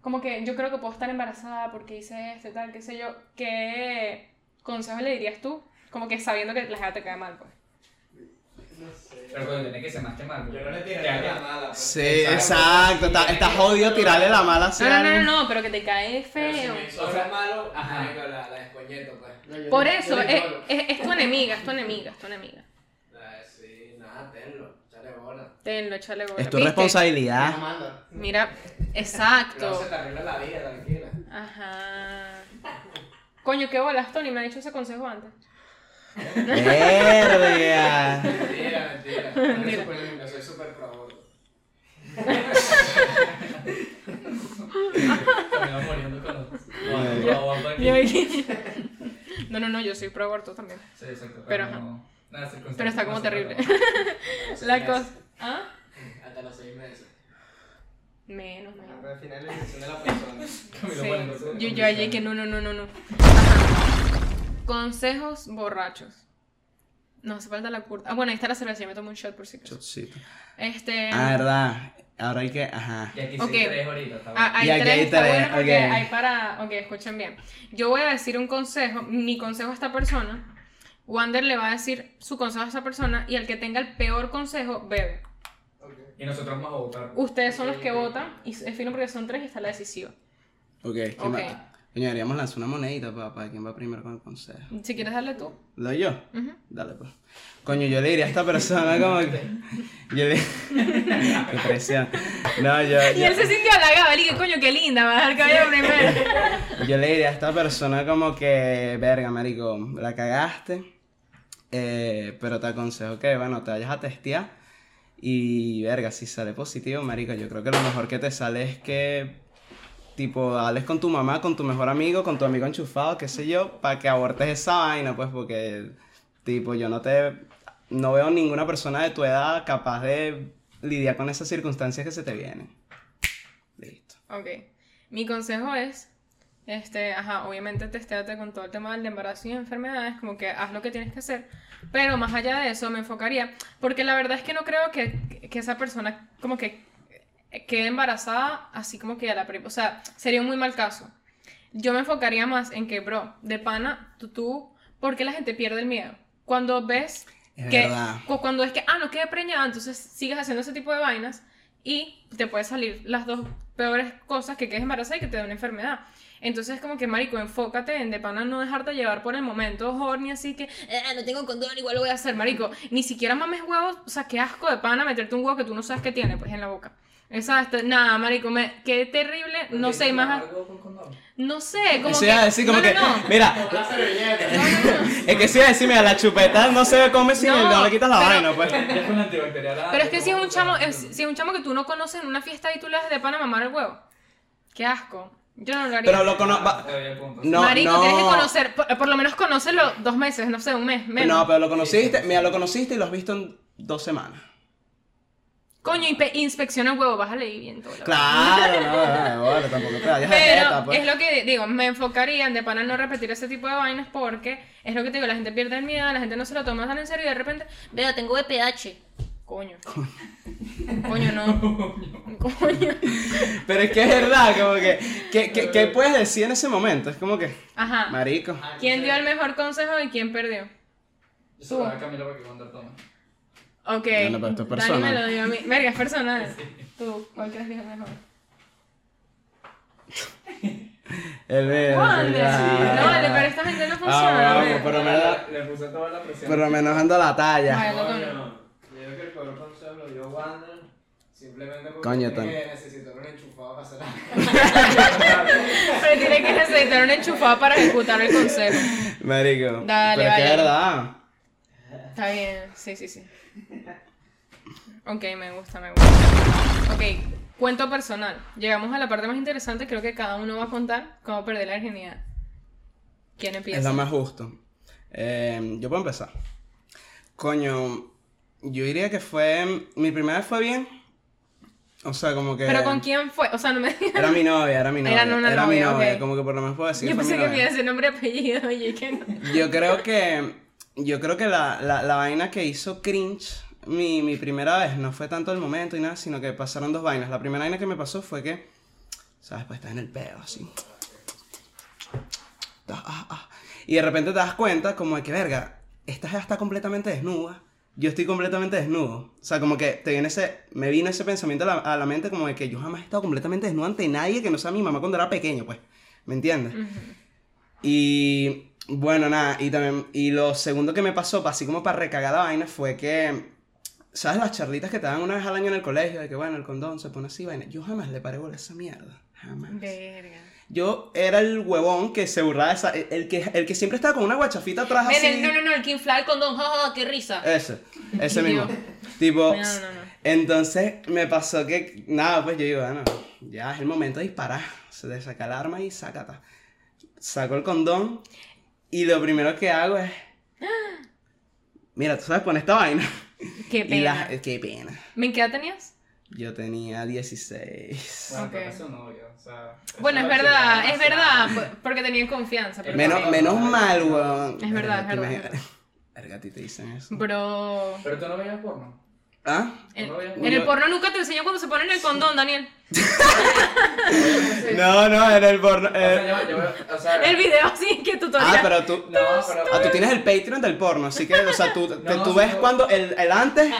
como que yo creo que puedo estar embarazada porque hice esto y tal, qué sé yo, ¿qué consejo le dirías tú? Como que sabiendo que la jeva te cae mal, pues. Pero coño, tiene que ser más que mal. Yo no le tiraría la mala. pues. Sí, exacto. Está, está jodido tirarle la mala No, a no, no, no, no, pero que te cae si feo. O sea, malo, ajá. la, la descoñeto, pues. No, yo Por eso, es, es, es tu enemiga, es tu enemiga, es tu enemiga. Sí, nada, tenlo, échale bola. Tenlo, échale bola. Es tu ¿viste? responsabilidad. Mira, exacto. se te arregla la vida, tranquila. Ajá. Coño, qué bolas, Tony, me ha dicho ese consejo antes. Verga. Mentira, mentira. Yo soy súper lindo, soy súper pro aborto. Muriendo con los. Aquí. No, no, no, yo soy pro aborto también. Sí, exacto. Pero, Pero, no, nada, Pero está como terrible. La cosa. ¿Ah? Hasta los seis meses. Menos, menos. Pero al final es decisión de la persona. Sí. Yo, yo ayer visión. que no, no, no, no, no. Ajá. Consejos borrachos. No hace falta la curta. Ah, bueno, ahí está la cerveza, yo me tomo un shot por si acaso. Chocito. Este. Ah, verdad. Ahora hay que. Ajá. Y aquí Ok. sí tres ahorita, está Ah, bien. hay Y aquí tres, hay está tres, bueno porque ok. hay para... Ok, escuchen bien. Yo voy a decir un consejo, mi consejo a esta persona. Wander le va a decir su consejo a esta persona y el que tenga el peor consejo, bebe. Y nosotros vamos a votar. Ustedes son los que votan y es fino porque son tres y está la decisiva. Ok. ¿quién Ok. Coño, deberíamos lanzar una monedita para, para quién va primero con el consejo. Si quieres darle tú. ¿Lo yo? Dale, pues. Coño, yo le diría a esta persona como que. Yo le. Qué presión. No, yo. Y él se sintió halagado, él dije, coño, qué linda, va a dejar cabello primero. Yo le diría a esta persona como que, verga, marico, la cagaste, eh, pero te aconsejo que, bueno, te vayas a testear y, verga, si sale positivo, marico, yo creo que lo mejor que te sale es que, tipo, hables con tu mamá, con tu mejor amigo, con tu amigo enchufado, qué sé yo, para que abortes esa vaina, pues, porque, tipo, yo no te, no veo ninguna persona de tu edad capaz de lidiar con esas circunstancias que se te vienen. Listo. Ok. Mi consejo es, este, ajá, obviamente testéate con todo el tema del embarazo y enfermedades, como que haz lo que tienes que hacer. Pero más allá de eso me enfocaría, porque la verdad es que no creo que, que esa persona como que quede embarazada así como que a la pri- O sea, sería un muy mal caso. Yo me enfocaría más en que, bro, de pana, tú, tú, ¿por qué la gente pierde el miedo? Cuando ves Es que, verdad. cuando es que, ah, no quedé preñada, entonces sigues haciendo ese tipo de vainas y te puede salir las dos peores cosas, que quedes embarazada y que te dé una enfermedad. Entonces, como que, marico, enfócate en de pana no dejarte llevar por el momento horny, así que, "Eh, no tengo condón, igual lo voy a hacer, marico. Ni siquiera mames huevos, o sea, qué asco de pana meterte un huevo que tú no sabes que tiene, pues, en la boca. Exacto, nada, marico, me, qué terrible, no sé, más, no sé, como Eso que... iba a decir como no, que, no, no. mira, es que sí iba a decir, mira, la chupeta no se come si No, no, le quitas la pero- vaina, pues. Es una antibacterial. Pero es que si es un chamo, es- si es un chamo que tú no conoces en una fiesta y tú le das de pana a mamar el huevo. Qué asco. Yo no lo haría. Pero lo conozco. No, Marico, no. tienes que conocer, por, por lo menos conócelo dos meses, no sé, un mes, menos. No, pero lo conociste, mira, lo conociste y lo has visto en dos semanas. Coño, inspe- inspecciona el huevo, bájale ahí bien todo. la Claro, no, no, bueno, tampoco te vayas Pero jeta, pues. es lo que digo, me enfocaría en de pana no repetir ese tipo de vainas porque es lo que te digo, la gente pierde el miedo, la gente no se lo toma tan en serio y de repente, vea, tengo BPH. Coño. Coño, no. Coño. Pero es que es verdad, como que, ¿qué, qué, qué puedes decir en ese momento? Es como que, Ajá. marico. ¿Quién dio el mejor consejo y quién perdió? Yo se lo voy a Camilo para que tome. Ok. Bueno, pero esto es Dani personal. me lo dio a mí. Verga, es personal. Tú, ¿cuál crees que es mejor? El ya. No, vale, pero esta gente no Ah, funciona. bueno, ¿ves? pero me da- Le puse toda la presión. Por lo menos ando la talla. Vale, lo Coño, tomo. yo creo que el peor consejo lo dio Wander. Simplemente porque Coño, tiene Tony. que necesitar un enchufado para hacer algo. Pero tiene que necesitar un enchufado para ejecutar el consejo. Marico. Dale, pero es que vale. es verdad. Está bien, sí, sí, sí. Ok, me gusta, me gusta. Ok, cuento personal. Llegamos a la parte más interesante. Creo que cada uno va a contar cómo perder la virginidad. ¿Quién empieza? Es lo más justo. Eh, yo puedo empezar. Coño, yo diría que fue. Mi primera vez fue bien. O sea, como que. ¿Pero con quién fue? O sea, no me Era mi novia, era mi novia. Era una mi novia, novia. ok. Como que por lo menos puedo decir. Yo pensé mi que me novia. iba a decir nombre y apellido. Oye, que no. Yo creo que. Yo creo que la, la, la vaina que hizo cringe mi, mi primera vez no fue tanto el momento y nada, sino que pasaron dos vainas. La primera vaina que me pasó fue que. ¿Sabes? Pues estás en el pedo, así. Ah, ah. Y de repente te das cuenta, como de que, verga, esta ya está completamente desnuda. Yo estoy completamente desnudo. O sea, como que te viene ese, me vino ese pensamiento a la, a la mente como de que yo jamás he estado completamente desnudo ante nadie que no sea mi mamá cuando era pequeño, pues. ¿Me entiendes? Y bueno, nada, y también, y lo segundo que me pasó, así como para recagar la vaina, fue que, ¿sabes las charlitas que te dan una vez al año en el colegio? De que, bueno, el condón se pone así, vaina. Yo jamás le paré bola a esa mierda, jamás. Verga. Yo era el huevón que se burlaba de esa, el, el que, el que siempre estaba con una guachafita atrás Ven, así. el- no, no, no, el que infla el condón, jaja, qué risa. Ese, ese mismo. Tipo, No, no, no. entonces me pasó que, nada, pues yo digo, bueno, ya es el momento de disparar. Se le saca el arma y sácata. Saco el condón y lo primero que hago es, mira, tú sabes poner esta vaina. Qué pena. la, qué pena. ¿Men qué edad tenías? Yo tenía 16. Bueno, Ok. pero es su novio, o sea. Bueno, es eso verdad, sí, es verdad, po- porque tenían confianza. pero- Menos, menos mal, weón. Es verdad, es verdad, te es verdad. Verga, a ti te dicen eso. Bro. Pero tú no veías porno. ¿Ah? En, No, en el porno nunca te enseñan cuando se ponen el condón, Daniel. No, no, era el porno. O eh, sea, yo, yo, o sea, El video así, que tutorial. Ah, pero tú. No, pero. Ah, tú tienes el Patreon del porno, así que, o sea, tú, te- tú sí, ves no. cuando el, el antes,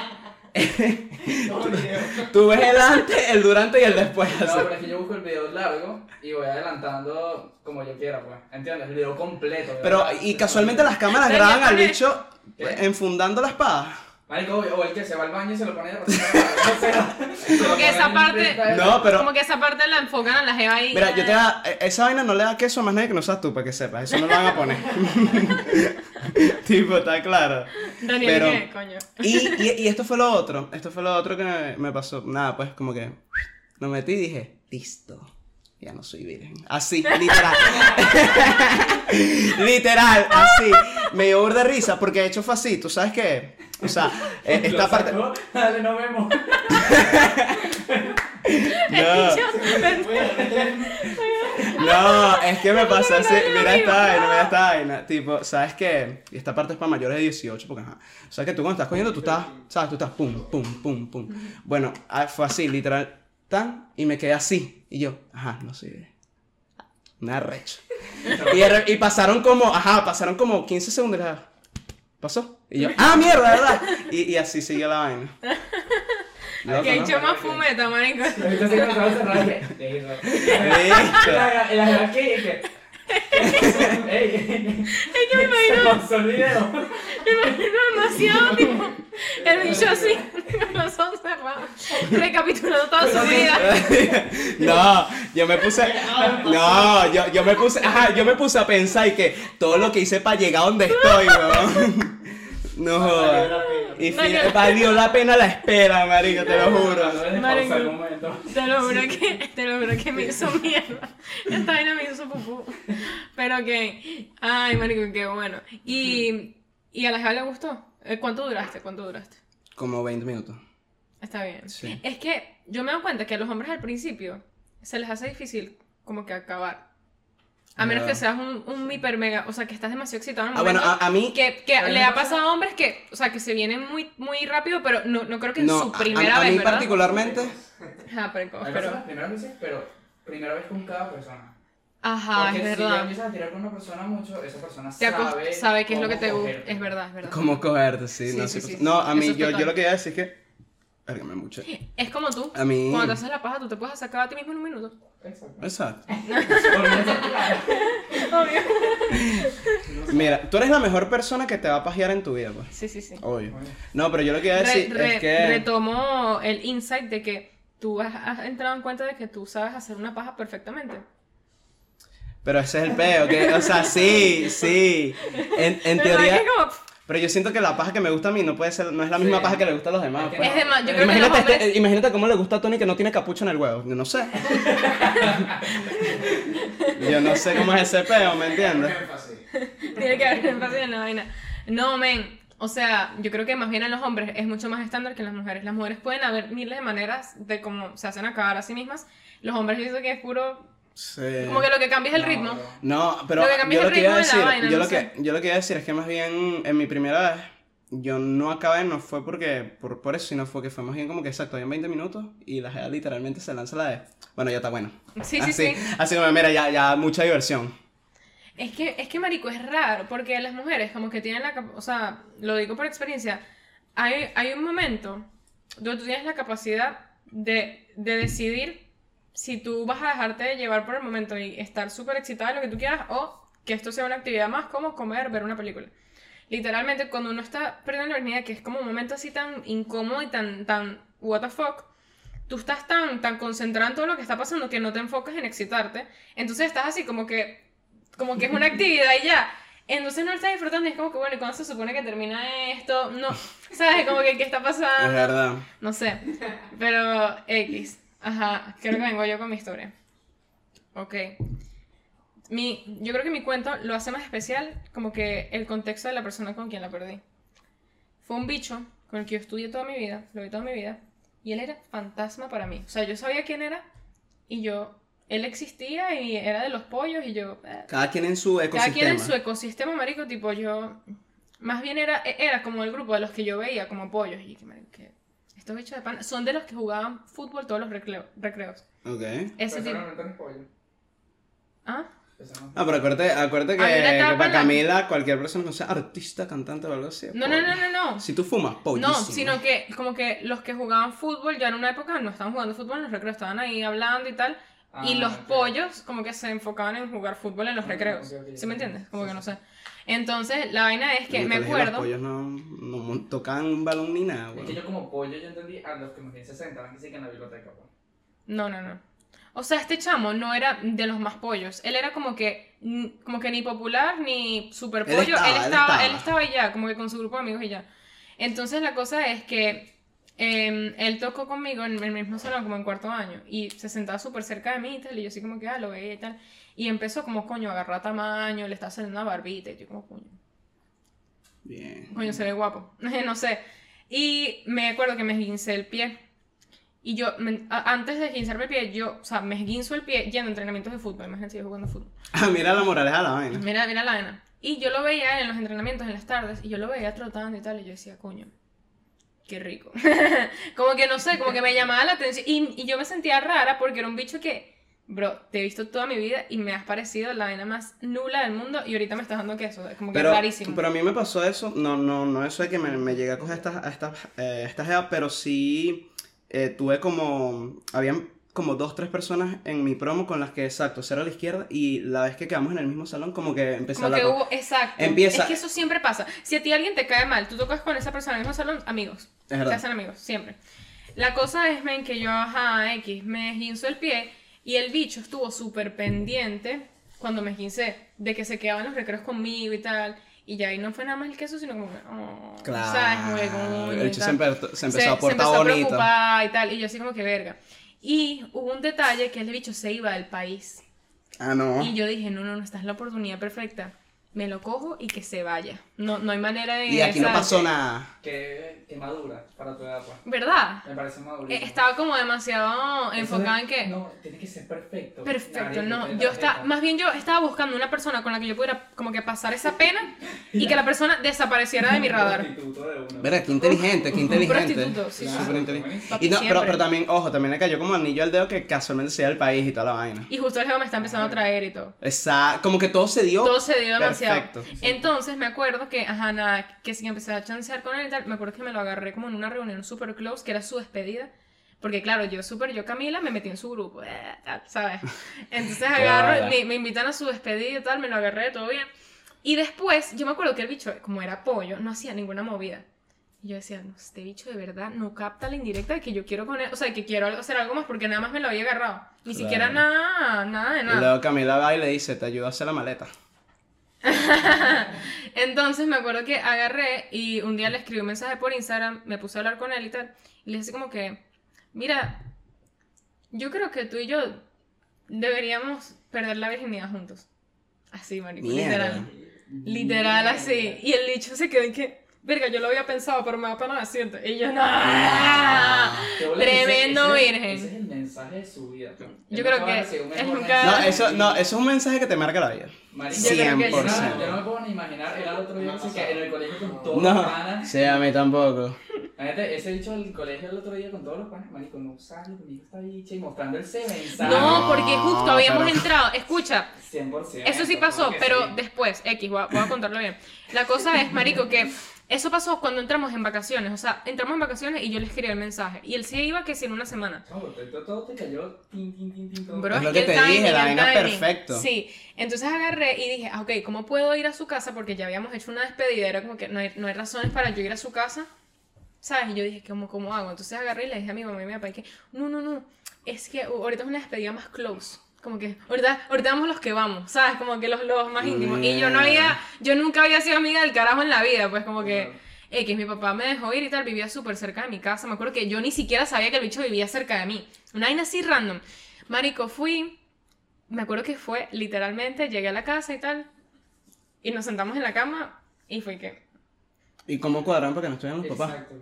tú ves el antes, el durante y el después. No, así. pero es que yo busco el video largo y voy adelantando como yo quiera, pues. ¿Entiendes? El video completo. Pero, verdad. y casualmente las cámaras graban al bicho ¿Qué? enfundando la espada. Marico, o el que se va al baño y se lo pone de Como que esa parte-. No, pero. Como que esa parte la enfocan a la jeva ahí. Mira, yo te da, e- esa vaina no le da queso a más nadie que no seas tú, para que sepas. Eso no lo van a poner. tipo, está claro. Daniel, pero- ¿qué? Coño. Y, y, y esto fue lo otro. Esto fue lo otro que me, me pasó. Nada, pues como que lo metí y dije, listo. Ya no soy virgen. Así, literal. literal, así. Me dio burda de risa porque de hecho fue así. ¿Tú sabes qué? O sea, eh, Lo esta parte. Dale, nos vemos. No, no, es que me pasó así. Mira esta vaina, mira esta vaina. Tipo, ¿sabes qué? Y esta parte es para mayores de 18, porque ajá. O sea que tú cuando estás cogiendo, tú estás, ¿sabes? Tú estás pum, pum, pum, pum. Bueno, ah, fue así, literal. Tan, y me quedé así. Y yo, ajá, no sé. Una recha. Y, y pasaron como, ajá, pasaron como 15 segundos. ¿Pasó? Y yo, ah, mierda, ¿verdad? Y, y así siguió la vaina. Loco, Que he ¿no? hecho más fumeta, marico. Listo. La que. Es que me imagino, me imagino demasiado, tipo, el bicho así, cerrados, recapitulando toda su vida. No, yo me puse. No, yo, yo me puse. Ajá, yo me puse a pensar y que todo lo que hice para llegar a donde estoy, weón. No jodas. Y fin- Marico. valió la pena la espera, marico, te lo juro. Marico. Te lo juro que, te lo juro que me hizo mierda. Esta vaina me hizo pupú. Pero que, ay, marico, qué bueno. Y, y a la jeva le gustó. Eh, ¿Cuánto duraste? ¿Cuánto duraste? Como 20 minutos. Está bien. Sí. Es que yo me doy cuenta que a los hombres al principio se les hace difícil como que acabar. A menos Ya. que seas un, un hiper mega, o sea, que estás demasiado excitado en el Ah, bueno, a, a mí. que, que A le ha pasa- pasado a hombres que, o sea, que se vienen muy, muy rápido, pero no, no creo que en No, su a- primera a, a vez, mí ¿verdad? particularmente. Ajá, pero, pero- personas, primera vez, pero primera vez con cada persona. Ajá, Porque es si verdad. empiezas a tirar con una persona mucho, esa persona sabe, sabe qué es lo que te gusta. Es verdad, es verdad. ¿Cómo cogerte? Sí, Sí, no, sí, sí, sí, sí. No, a mí, yo, yo lo que iba a decir es que. Verga, me mucho. Es como tú. A mí- Cuando te haces la paja, tú te puedes sacar a ti mismo en un minuto. Exacto. Exacto. Obvio. Mira, tú eres la mejor persona que te va a pajear en tu vida, pues. Sí, sí, sí. Obvio. No, pero yo lo que iba a decir re- es que. Retomo el insight de que tú has, has entrado en cuenta de que tú sabes hacer una paja perfectamente. Pero ese es el peo, que, o sea, sí, sí. En, en ¿Verdad teoría. que como- Pero yo siento que la paja que me gusta a mí no puede ser, no es la misma Sí. paja que le gusta a los demás. pues. Es de más, yo creo que Imagínate, los hombres... este- imagínate cómo le gusta a Tony que no tiene capucha en el huevo. Yo no sé. Yo no sé cómo es ese peo, ¿me entiendes? Énfasis. Tiene que haber énfasis en la vaina. No, men. O sea, yo creo que más bien en los hombres es mucho más estándar que en las mujeres. Las mujeres pueden haber miles de maneras de cómo se hacen acabar a sí mismas. Los hombres yo que es puro... Sí. Como que lo que cambia es el No, ritmo. No, pero Lo que cambia yo lo que iba a de decir, vaina, yo, no lo que, sé. yo lo que iba a decir es que más bien en mi primera vez, yo no acabé, no fue porque, por, por eso, sino fue que fue más bien como que exacto, en 20 minutos y la gente literalmente se lanza la de, bueno, ya está bueno. Sí, sí, así, sí. Así como, mira, ya, ya mucha diversión. Es que, es que, marico, es raro, porque las mujeres como que tienen la o sea, lo digo por experiencia, hay, hay un momento donde tú tienes la capacidad de, de decidir si tú vas a dejarte llevar por el momento y estar súper excitada de lo que tú quieras o que esto sea una actividad más como comer, ver una película. Literalmente, cuando uno está perdiendo la virginidad, que es como un momento así tan incómodo y tan, tan, what the fuck, tú estás tan, tan concentrado en todo lo que está pasando que no te enfocas en excitarte. Entonces estás así como que, como que es una actividad y ya. Entonces no lo estás disfrutando y es como que, bueno, ¿y cuándo se supone que termina esto? No, ¿sabes? Como que, ¿qué está Es pasando? verdad. No sé. Pero X. Ajá, creo que vengo yo con mi historia. Ok. Mi, yo creo que mi cuento lo hace más especial como que el contexto de la persona con quien la perdí. Fue un bicho con el que yo estudié toda mi vida, lo vi toda mi vida, y él era fantasma para mí. O sea, yo sabía quién era y yo, él existía y era de los pollos y yo... eh, Cada quien en su ecosistema. cada quien en su ecosistema, marico, tipo yo... Más bien era, e, era como el grupo de los que yo veía como pollos. Y que, marico, que estos bichos de pan son de los que jugaban fútbol todos los recreo- recreos. Ok. Ese tipo... ¿Ah? Ah, pero acuérdate, acuérdate que, Hay una que etapa para en la- Camila, cualquier persona que no sea artista, cantante o algo así. No, no, no, no, no. Si tú fumas, pollo. No, sino que como que los que jugaban fútbol ya en una época no estaban jugando fútbol en los recreos, estaban ahí hablando y tal. y Ah, los pollos como que se enfocaban en jugar fútbol en los Ah, recreos. ok, ok, ¿Sí me ok. entiendes? Como Sí, que no sí. sé. Entonces, la vaina es que En me acuerdo... Los pollos no, no tocaban un balón ni nada, Es güey. que yo como pollo yo entendí a los que bien se sentaban que sí que en la biblioteca. pues. No, no, no. O sea, este chamo no era de los más pollos. Él era como que, como que ni popular ni super Él pollo. estaba, él, él estaba, estaba. él estaba ahí ya, como que con su grupo de amigos y ya. Entonces la cosa es que eh, él tocó conmigo en el mismo salón, como en cuarto año, y se sentaba súper cerca de mí y tal, y yo así como que, ah, lo veía y tal. Y empezó como, coño, agarrar tamaño, le estaba saliendo una barbita, y yo como, coño. Bien. Coño, se ve guapo. no sé. Y me acuerdo que me esguincé el pie. Y yo, me- a- antes de esguinzarme el pie, yo, o sea, me esguinzo el pie yendo a entrenamientos de fútbol. Imagínate yo jugando fútbol. Ah, mira la moraleja la vaina. Mira, mira la vaina. Y yo lo veía en los entrenamientos en las tardes, y yo lo veía trotando y tal, y yo decía, coño, qué rico. como que no sé, como que me llamaba la atención. Y, y yo me sentía rara porque era un bicho que, bro, te he visto toda mi vida y me has parecido la vaina más nula del mundo y ahorita me estás dando queso. Es como que Pero, rarísimo. pero a mí me pasó eso, no, no, no eso de que me, me llegué a coger estas, a estas, eh, estas pero sí eh, tuve como, habían como dos, tres personas en mi promo con las que, exacto, cero a la izquierda, y la vez que quedamos en el mismo salón, como que empecé a Como hablar que hubo, exacto. Empieza- Es que eso siempre pasa. Si a ti alguien te cae mal, tú tocas con esa persona en el mismo salón, amigos. Es verdad. Se hacen amigos, siempre. La cosa es, men, que yo, ajá, X, me esguinzo el pie y el bicho estuvo súper pendiente cuando me esguincé, de que se quedaban los recreos conmigo y tal. Y ya ahí no fue nada más el queso, sino como oh, Claro, ¿sabes? Como el bicho se, tal. empe- se empezó a se portar empezó a preocupar y tal. Y yo así como que, verga. Y hubo un detalle que el bicho se iba del país. Ah, no. Y yo dije, no, no, no, esta es la oportunidad perfecta. Me lo cojo y que se vaya. No, no hay manera de... Y aquí no pasó nada. Que, que madura para tu edad, pues. ¿Verdad? Me parece madura. Eh, Estaba como demasiado enfocada en que... No, tiene que ser perfecto. Perfecto, no. Yo estaba, más bien yo estaba buscando una persona con la que yo pudiera como que pasar esa pena y que la persona desapareciera de mi radar. De. Verga, qué inteligente, qué inteligente. prostituto, sí, sí. Súper inteligente. Y no, pero, pero también, ojo, también le cayó como anillo al dedo que casualmente se iba del país y toda la vaina. Y justo el geo me está empezando a traer y todo. Exacto, como que todo se dio. Todo se dio demasiado. Perfecto. Entonces me acuerdo que, ajá, nada, que si empecé a chancear con él y tal, me acuerdo que me lo agarré como en una reunión super close, que era su despedida. Porque claro, yo súper, yo Camila, me metí en su grupo, eh, tal, ¿sabes? Entonces agarro, me, me invitan a su despedida y tal, me lo agarré, todo bien. Y después, yo me acuerdo que el bicho, como era pollo, no hacía ninguna movida. Y yo decía, no, este bicho de verdad no capta la indirecta de que yo quiero con él, o sea, que quiero hacer algo más porque nada más me lo había agarrado. Ni Claro. siquiera nada, nada de Y nada. luego Camila va y le dice, te ayudo a hacer la maleta. Entonces me acuerdo que agarré y un día le escribí un mensaje por Instagram, me puse a hablar con él y tal, y le dije como que, mira, yo creo que tú y yo deberíamos perder la virginidad juntos. Así, marico, Mierda. literal. Literal así. Y el dicho se quedó en que, verga, yo lo había pensado, pero me da pena decirte. Y yo, no. Ese- Tremendo ese- virgen. Ese es el mensaje de su vida. Yo creo que es nunca-. No, eso, no, eso es un mensaje que te marca la vida. Marico, Yo creo que yo no- 100%. Yo no me puedo ni imaginar el otro día que, que en el colegio con todos los No, panas. sí, a mí tampoco. Imagínate, ese dicho del colegio el otro día con todos los panas, marico, no sale conmigo esta bicha y mostrando ese mensaje. No, porque justo habíamos pero- entrado. Escucha, 100%. Eso sí pasó, porque pero sí. después, X, voy a, voy a contarlo bien. La cosa es, marico, que eso pasó cuando entramos en vacaciones. O sea, entramos en vacaciones y yo le escribí el mensaje. Y él sí iba que si en una semana. No, porque todo, todo te cayó tin, tin, tin, tin, todo. Bro, Es lo que te dije, la vaina perfecto. Sí, entonces agarré y dije, ah, ok, ¿cómo puedo ir a su casa? Porque ya habíamos hecho una despedida, era como que no hay, no hay razones para yo ir a su casa, ¿sabes? Y yo dije, ¿cómo, ¿cómo hago? Entonces agarré y le dije a mi mamá y a mi papá y que, no, no, no, es que ahorita es una despedida más close. Como que ahorita, ahorita vamos los que vamos, ¿sabes? Como que los, los más íntimos. Y yo no había, yo nunca había sido amiga del carajo en la vida, pues como que... X, mi papá me dejó ir y tal, vivía súper cerca de mi casa. Me acuerdo que yo ni siquiera sabía que el bicho vivía cerca de mí. Una vaina así random. Marico, fui, me acuerdo que fue literalmente, llegué a la casa y tal, y nos sentamos en la cama y fue que, ¿Y cómo cuadran para que no estuvieran los papás? Exacto.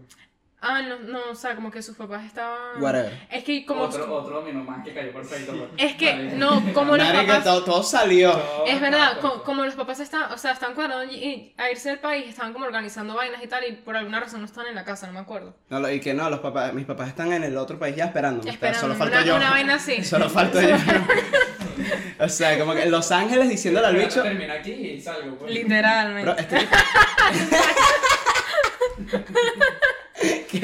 Ah, no, no, o sea, como que sus papás estaban... Whatever. Es que como... Otro, otro dominó más que cayó perfecto. pues. Es que, Vale. no, como los papás... todo, todo salió. Todo Es verdad, como los papás están, o sea, están cuadrando y- y a irse del país, estaban como organizando vainas y tal, y por alguna razón no están en la casa, no me acuerdo. No, lo- y que no, los papás, mis papás están en el otro país ya esperando. Esperando, solo falto una, yo. una vaina así. Solo falto yo. o sea, como que Los Ángeles diciéndole al Pero bicho. Termina aquí y salgo. Pues. Literalmente. Este que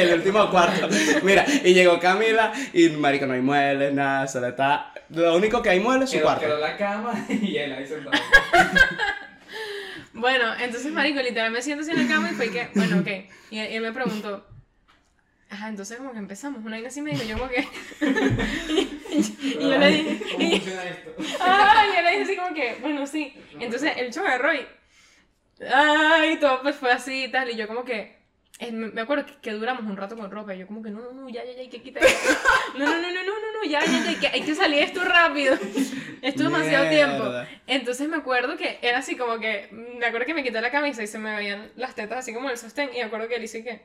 el último cuarto. Mira, y llegó Camila y marico, no hay muebles, nada, solo está. Lo único que hay muebles es su Quedó, cuarto. quedó la cama y él ahí sentado. Bueno, entonces, marico, literal me siento así en la cama y fue que, bueno, ok. Y él, y él me preguntó, ajá, entonces como que empezamos, una vaina así me dijo, yo como que... y, yo le dije, ¿Cómo y, funciona esto? ah, y yo le dije así como que, bueno, sí. Entonces el chavo agarró y, ay, todo pues fue así y tal, y yo como que... eh, Me acuerdo que, que duramos un rato con ropa y yo como que no, no, no, ya, ya, ya, hay que quitar esto. No, no, no, no, no, no, no, ya, ya, ya, hay que, hay que salir esto rápido. Esto es demasiado tiempo. Entonces me acuerdo que era así como que, me acuerdo que me quité la camisa y se me veían las tetas así como el sostén y me acuerdo que él hizo que...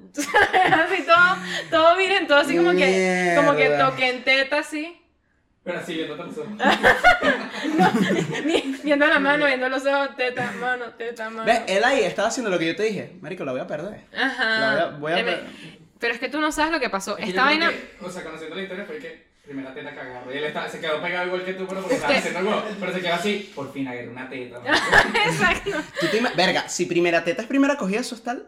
así todo, todo miren, todo así como que, como que Mierda. toqué en teta así. Pero así, viéndote los ojos. Vi- Viendo la mano, viendo los ojos, teta, mano, teta, mano. Ve, él ahí estaba haciendo lo que yo te dije. Marico, la voy a perder. Ajá. La voy a- voy a. Pero es que tú no sabes lo que pasó. Es Esta vaina. que, o sea, conociendo la historia fue que primera teta que agarró. Y él estaba, se quedó pegado igual que tú, pero porque Es estaba que- haciendo algo. Pero se quedó así, por fin agarré una teta. Exacto. ¿Tú te ima- Verga, si primera teta es primera cogida, eso está...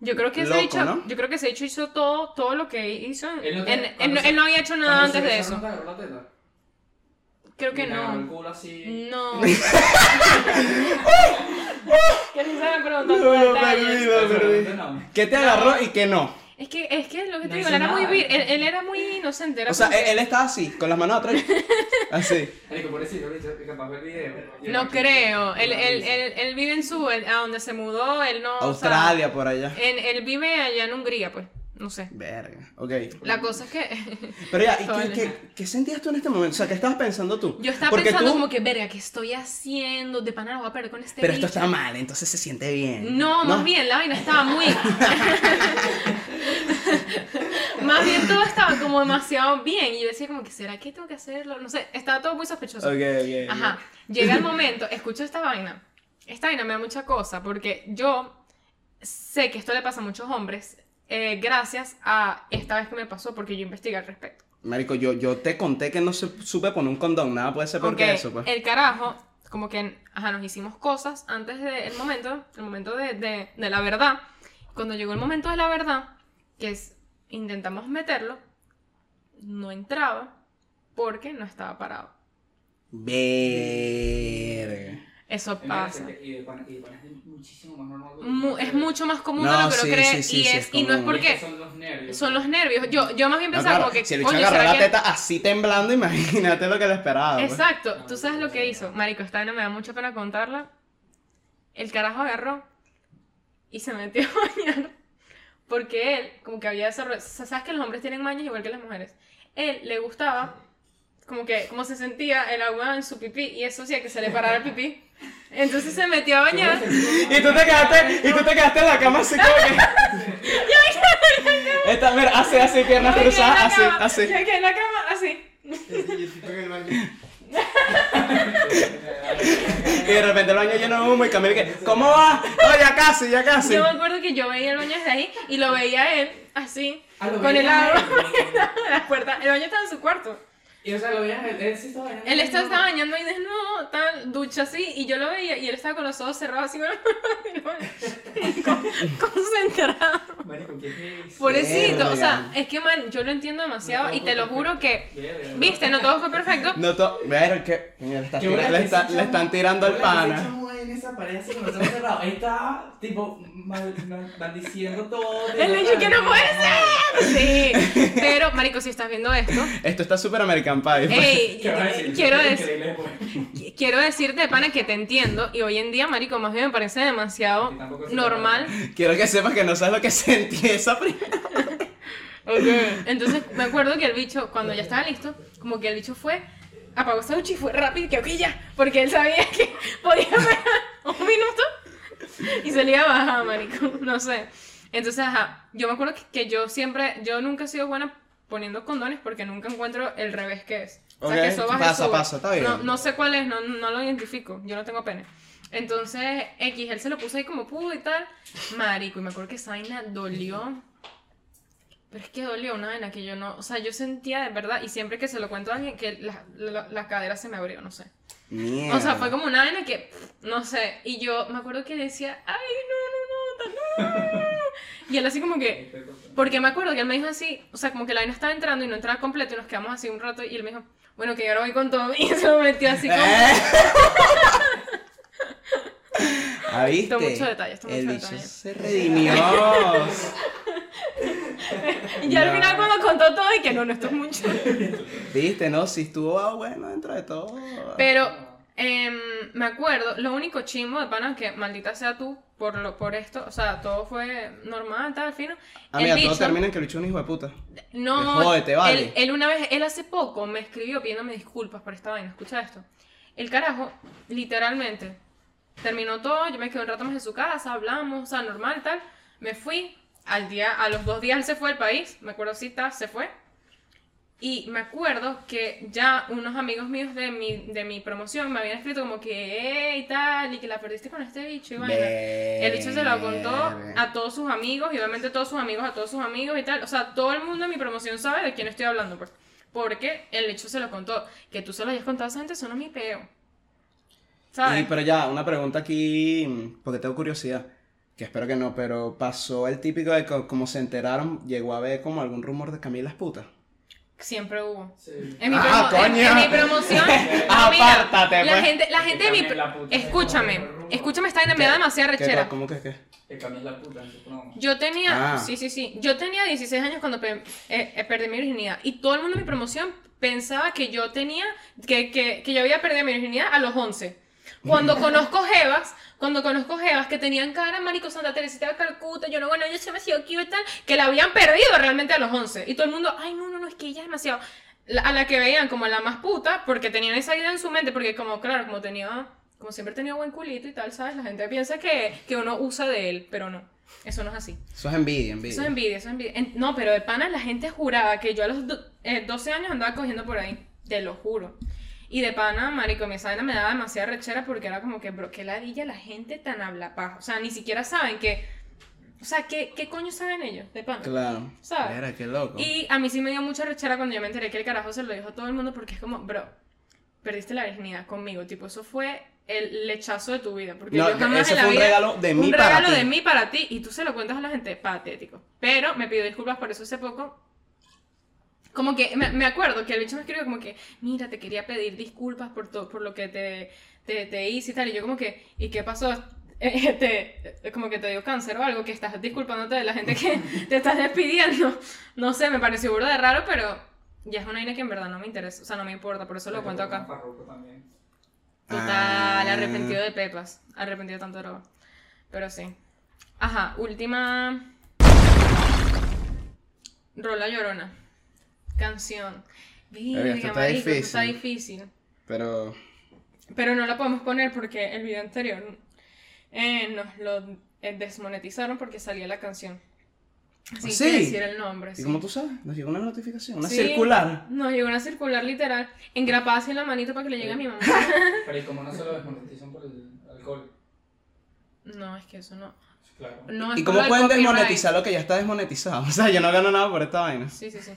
Yo creo que ese Loco, dicho, ¿no? yo creo que dicho hizo todo, todo lo que hizo. Él no, te- en- él, se- él no había hecho nada antes se de eso. ¿no te agarró la teta? Creo que el no. culo así. No. que se No. No. ¿Qué te agarró y qué no? Es que, es que lo que te No digo, él era muy vir, él, él era muy inocente. Era O sea, él, estaba así, con las manos atrás. Así. No creo. Él, él, él, él vive en su, a donde se mudó, él no. o sea, Australia, por allá. en- él vive allá en Hungría, pues. No sé. Verga, ok. La cosa es que Pero ya, ¿y qué, qué, qué sentías tú en este momento? O sea, ¿qué estabas pensando tú? yo estaba Porque pensando tú- como que, verga, ¿qué estoy haciendo? De pana voy a perder con este Pero esto bicho. está mal, entonces se siente bien. No, más bien, la vaina estaba muy. más bien todo estaba como demasiado bien. Y yo decía, como que, ¿será que tengo que hacerlo? No sé, estaba todo muy sospechoso. Ok, ok. ok. Ajá. Llega el momento, escucho esta vaina. Esta vaina me da mucha cosa porque yo sé que esto le pasa a muchos hombres eh, gracias a esta vez que me pasó porque yo investigué al respecto. Marico, yo, yo te conté que no supe poner un condón, nada puede ser porque Ok, eso, pues. El carajo, como que, ajá, nos hicimos cosas antes del momento, el momento de, de- de la verdad. Cuando llegó el momento de la verdad, que es, intentamos meterlo, no entraba porque no estaba parado. Verga. Eso pasa. Y de pana- y de pana es muchísimo más normal. Mu- es mucho más común de No, lo que sí, lo cree sí, sí, y, sí, es, es y no es porque Son los nervios. son los nervios. Yo, yo más bien No, pensaba claro, como que, si el bicho agarró ¿será la que- teta así temblando, imagínate lo que le esperaba. pues. Exacto, tú sabes lo que hizo. Marico, esta vaina me da mucha pena contarla. El carajo agarró y se metió a bañar. Porque él, como que había desarrollado. Sabes que los hombres tienen mañas igual que las mujeres. Él le gustaba, como que, como se sentía el agua en su pipí y eso hacía que se le parara el pipí. Entonces se metió a bañar. Y tú te quedaste, y tú te quedaste en la cama así como que. Esta, mira, así, así, piernas Yo me quedé en la cruzadas, así, cama, así. Yo me quedé en la cama, así. Y de repente el baño lleno de humo y Camila que, ¿cómo va? Oh, ya casi, ya casi. Yo me acuerdo que yo veía el baño desde ahí y lo veía él así, Ah, con el agua él. en la puerta. El baño estaba en su cuarto. Y o sea, lo veías, él, él sí estaba bañando. Él estaba, bañando ahí desnudo, tal, ducha así, y yo lo veía y él estaba con los ojos cerrados así, con- concentrado. Marico, ¿qué es? Pobrecito, o sea, es que man, yo lo entiendo demasiado y te lo juro que, Verga. viste, no todo fue perfecto. No to... Ver que... Mira, le, está le, que está- le están tirando al pana. En esa pared así con los ojos cerrados. Ahí estaba, tipo, mal- mal- maldiciendo todo. Él le dijo que no puede ser. Sí, pero, marico, si estás viendo esto, Esto está super American Pie. pues. ey, quiero decir, después. quiero decirte, pana, que te entiendo y hoy en día, marico, más bien me parece demasiado normal. Quiero que sepas que no sabes lo que sentí esa primera. Entonces me acuerdo que el bicho, cuando ya estaba listo, como que el bicho fue, apagó esa ducha y fue rápido, que ok ya, porque él sabía que podía esperar un minuto y se le iba a bajar, marico, no sé. Entonces, ajá, yo me acuerdo que, que yo siempre, yo nunca he sido buena poniendo condones porque nunca encuentro el revés que es. O sea, que eso baja pasa, pasa, está bien. No, no sé cuál es, no, no lo identifico, yo no tengo pene. Entonces, X, él se lo puso ahí como pudo y tal. Marico, y me acuerdo que esa vaina dolió. Pero es que dolió una vaina que yo no. O sea, yo sentía de verdad, y siempre que se lo cuento a alguien, que la, la, la cadera se me abrió, no sé. Mierda. O sea, fue como una vaina que. No sé. Y yo me acuerdo que decía, ay, no, no, no, no. Y él así como que. Porque me acuerdo que él me dijo así, o sea, como que la vaina estaba entrando y no entraba completo y nos quedamos así un rato y él me dijo, bueno, que yo ahora voy con todo y se lo metió así como... ¿Ah, viste? Esto mucho detalle, esto El mucho bicho detalle. se redimió. Y ya al final cuando contó todo y que no, no, esto es mucho. Viste, ¿no? Si estuvo ah, bueno dentro de todo. Pero em, me acuerdo, lo único chimbo de pana que maldita sea tú por lo por esto, o sea, todo fue normal, tal, al fin. Ah, el mira, todo termina en que el bicho es un hijo de puta. No, Jódete, vale. él, él una vez, él hace poco me escribió pidiéndome disculpas por esta vaina, escucha esto. El carajo, literalmente, terminó todo, yo me quedé un rato más en su casa, hablamos, o sea, normal, tal. Me fui, al día, a los dos días él se fue al país, me acuerdo si está, se fue. Y me acuerdo que ya unos amigos míos de mi, de mi promoción me habían escrito como que, hey, tal, y que la perdiste con este bicho y vaina. El bicho se lo contó a todos sus amigos y obviamente todos sus amigos a todos sus amigos y tal. O sea, todo el mundo en mi promoción sabe de quién estoy hablando, pues. Porque el bicho se lo contó. Que tú se lo hayas contado a esa gente, eso no es mi peo. ¿Sabes? Y, pero ya, una pregunta aquí, porque tengo curiosidad. Que espero que no, pero pasó el típico de que como se enteraron, llegó a ver como algún rumor de Camila es puta. Siempre hubo. Sí. En mi, Ah, en- coño. en mi promoción. mira, Apártate, la pues. gente, la gente de mi. Escúchame, escúchame, esta vaina me da demasiada ¿Qué, rechera. ¿Cómo que qué? Que la puta. Yo tenía, Ah. sí, sí, sí, yo tenía 16 años cuando pe- eh, eh, perdí mi virginidad y todo el mundo en mi promoción pensaba que yo tenía, que, que, que yo había perdido mi virginidad a los 11. Cuando conozco jevas, cuando conozco jevas que tenían cara, marico, Santa Teresita de Calcuta, yo no, bueno, yo se me sido cute tal, que la habían perdido realmente a los 11. Y todo el mundo, ay, no, no, no, es que ella es demasiado... La- a la que veían como la más puta, porque tenían esa idea en su mente, porque como, claro, como tenía, como siempre tenido buen culito y tal, ¿sabes? La gente piensa que, que uno usa de él, pero no, eso no es así. Eso es envidia, envidia. Eso es envidia, eso es envidia. En- no, pero de pana la gente juraba que yo a los do- eh, 12 años andaba cogiendo por ahí. Te lo juro. Y de pana, marico, mi vaina me daba demasiada rechera porque era como que, bro, qué ladilla la gente tan habla paja. O sea, ni siquiera saben que... O sea, ¿qué, qué coño saben ellos? De pana. Claro. ¿Sabes? Mira, qué loco. Y a mí sí me dio mucha rechera cuando yo me enteré que el carajo se lo dijo a todo el mundo porque es como, bro, perdiste la virginidad conmigo. Tipo, eso fue el lechazo de tu vida. Porque No, yo jamás ese en la fue un vida- regalo de mí un para regalo ti. de mí para ti y tú se lo cuentas a la gente, patético. Pero me pidió disculpas por eso hace poco. Como que me, me acuerdo que el bicho me escribió como que, mira, te quería pedir disculpas por, todo por lo que te, te, te hice y tal. Y yo como que, ¿y qué pasó? Eh, te- como que te dio cáncer o algo, que estás disculpándote de la gente que te estás despidiendo. No sé, me pareció burda de raro, pero ya es una idea que en verdad no me interesa, o sea, no me importa, por eso lo cuento acá. Total, Ah. arrepentido de pepas. Arrepentido de tanto droga. Pero sí. Ajá, última. Rola Llorona. Canción. Virga, esto está marico, esto está difícil. difícil. Pero. Pero no la podemos poner porque el video anterior eh, nos lo eh, desmonetizaron porque salía la canción. Sin ¿Sí? que decir el nombre. ¿Y sí. cómo tú sabes? Nos llegó una notificación, una Sí, circular. Nos llegó una circular literal, engrapada así en la manito para que le llegue a mi mamá. Pero ¿y cómo no se lo desmonetizan por el alcohol? No, es que eso no. Claro. no es ¿Y cómo pueden desmonetizar lo que ya está desmonetizado? O sea, yo no gano nada por esta vaina. Sí, sí, sí.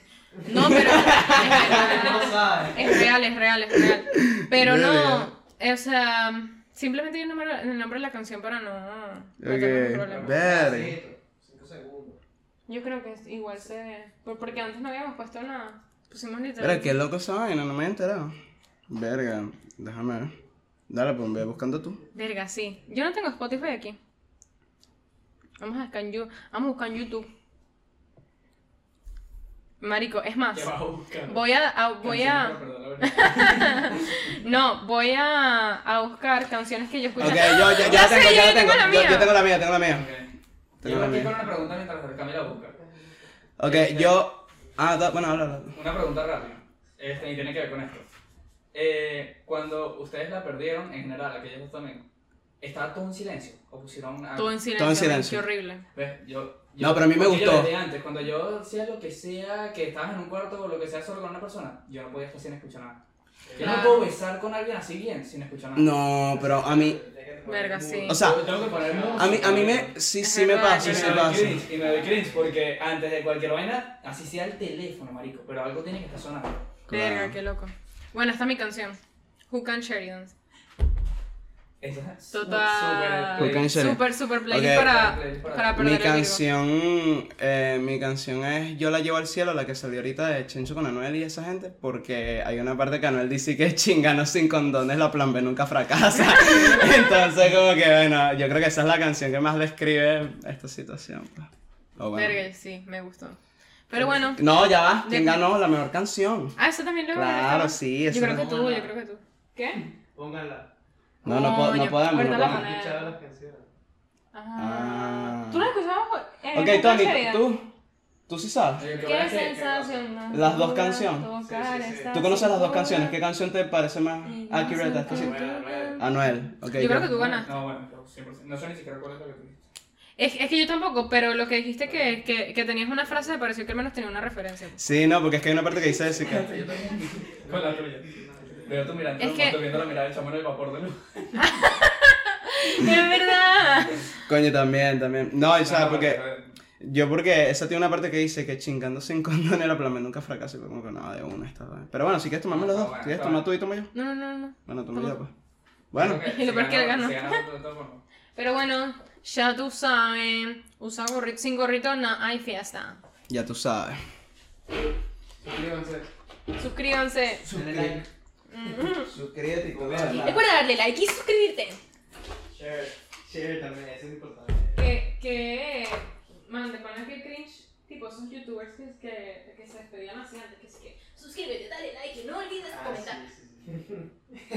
No, pero es, No sabes. es real, es real, es real. Pero no, o sea, simplemente di el nombre, el nombre de la canción para no, no tener Ok, un problema. verga. Cinco segundos. Yo creo que es- igual se... por- Porque antes no habíamos puesto nada. Pusimos literal. Pero qué loco esa vaina, no me he enterado. Verga, déjame ver. Dale, pues ve buscando tú. Verga, sí. Yo no tengo Spotify aquí. Vamos a buscar en, vamos a buscar en YouTube. Marico, es más. ¿Qué vas a buscar? Voy a, a- voy a, no, voy a, a buscar canciones que yo escucho. Ok, yo ya, ya, Ya la sé, tengo, yo ya la tengo. tengo la Yo, mía. yo tengo la mía, tengo la mía. Ok. Tengo Yo la aquí mía. con una pregunta mientras Camila busca. Ok, Este, yo. Ah, da- bueno, habla, habla. Una pregunta rápida. Este, y tiene que ver con esto. Eh, cuando ustedes la perdieron, en general, aquellos dos también, ¿estaba todo en silencio? ¿O pusieron algo? Todo en silencio. Todo en silencio. Qué horrible. ¿Ves? Yo, yo- No, pero a mí me porque yo gustó. desde antes, cuando yo hacía lo que sea, que estabas en un cuarto o lo que sea solo con una persona, yo no podía estar sin escuchar nada. Yo no Claro. puedo besar con alguien así bien sin escuchar nada. No, pero a mí. Verga, sí. O sea, Yo tengo que poner música. A mí, a mí me. Sí, sí me pasa, Y sí me doy pasa. cringe, y me doy cringe porque antes de cualquier vaina, así sea el teléfono, marico, pero algo tiene que estar sonando. Verga, qué loco. Bueno, esta es mi canción. Who Can Sheridan. Esa es Total. Super, super playlist Ok. para, para- para perder Mi el canción, eh, mi canción es Yo la llevo al cielo, la que salió ahorita de Chencho con Anuel y esa gente, porque hay una parte que Anuel dice que chingano sin condones la plan B nunca fracasa. Entonces como que bueno, yo creo que esa es la canción que más describe esta situación. pues. O bueno. Verga, sí, me gustó. Pero bueno. No, ya va, ¿quién ganó la mejor canción? Ah, eso también lo Claro, sí, eso Yo creo que tú, yo creo que tú. ¿Qué? Pónganla. No, no, po- no podemos. ahorita no la podemos. ponemos. Escuchaba las canciones. Ah. Ah. ¿Tú la escuchabas? Eh, Ok, Can Tony, Sheridan? tú, tú sí sabes. Oye, Qué es más Las dos canciones. tocar Sí, sí, sí. esta ¿Tú conoces las dos canciones? ¿Qué canción te parece más Y accurate a no esta sí? qué- Anuel, ok. Yo creo que tú No, ganaste. No, bueno, pero 100%. No sé ni siquiera cuál es la que tú dijiste. Es, es que yo tampoco, pero lo que dijiste que, que, que tenías una frase me pareció que al menos tenía una referencia. Sí, no, porque es que hay una parte que dice Jessica. Yo también. Con la tuya. Veo tú mirando, Es que- viendo la mirada del chamo en el vapor de luz. ¡Es verdad! Coño, también, también. No, o sea, No, porque. pero- Yo porque esa tiene una parte que dice que chingando sin condón era plan, nunca fracasa. y fue como que nada de una esta vez. Pero bueno, si quieres tomarme los Ah, dos. bueno, ¿Quieres tomar tú y tomo yo? No, no, no, no. Bueno, toma yo pues. Bueno, Y lo peor es que él ganó-. Pero bueno, ya tú sabes, usa gorrito, sin gorrito no hay fiesta. ya tú sabes. Suscríbanse. Suscríbanse. Like. Suscríbete y Recuerda darle like y suscribirte. Share. Share también, eso es importante. Que, que, man, te pones que cringe, tipo esos youtubers que, que, que se despedían así antes, que sí que, suscríbete, dale like y no olvides Ah, comentar. sí, sí, sí.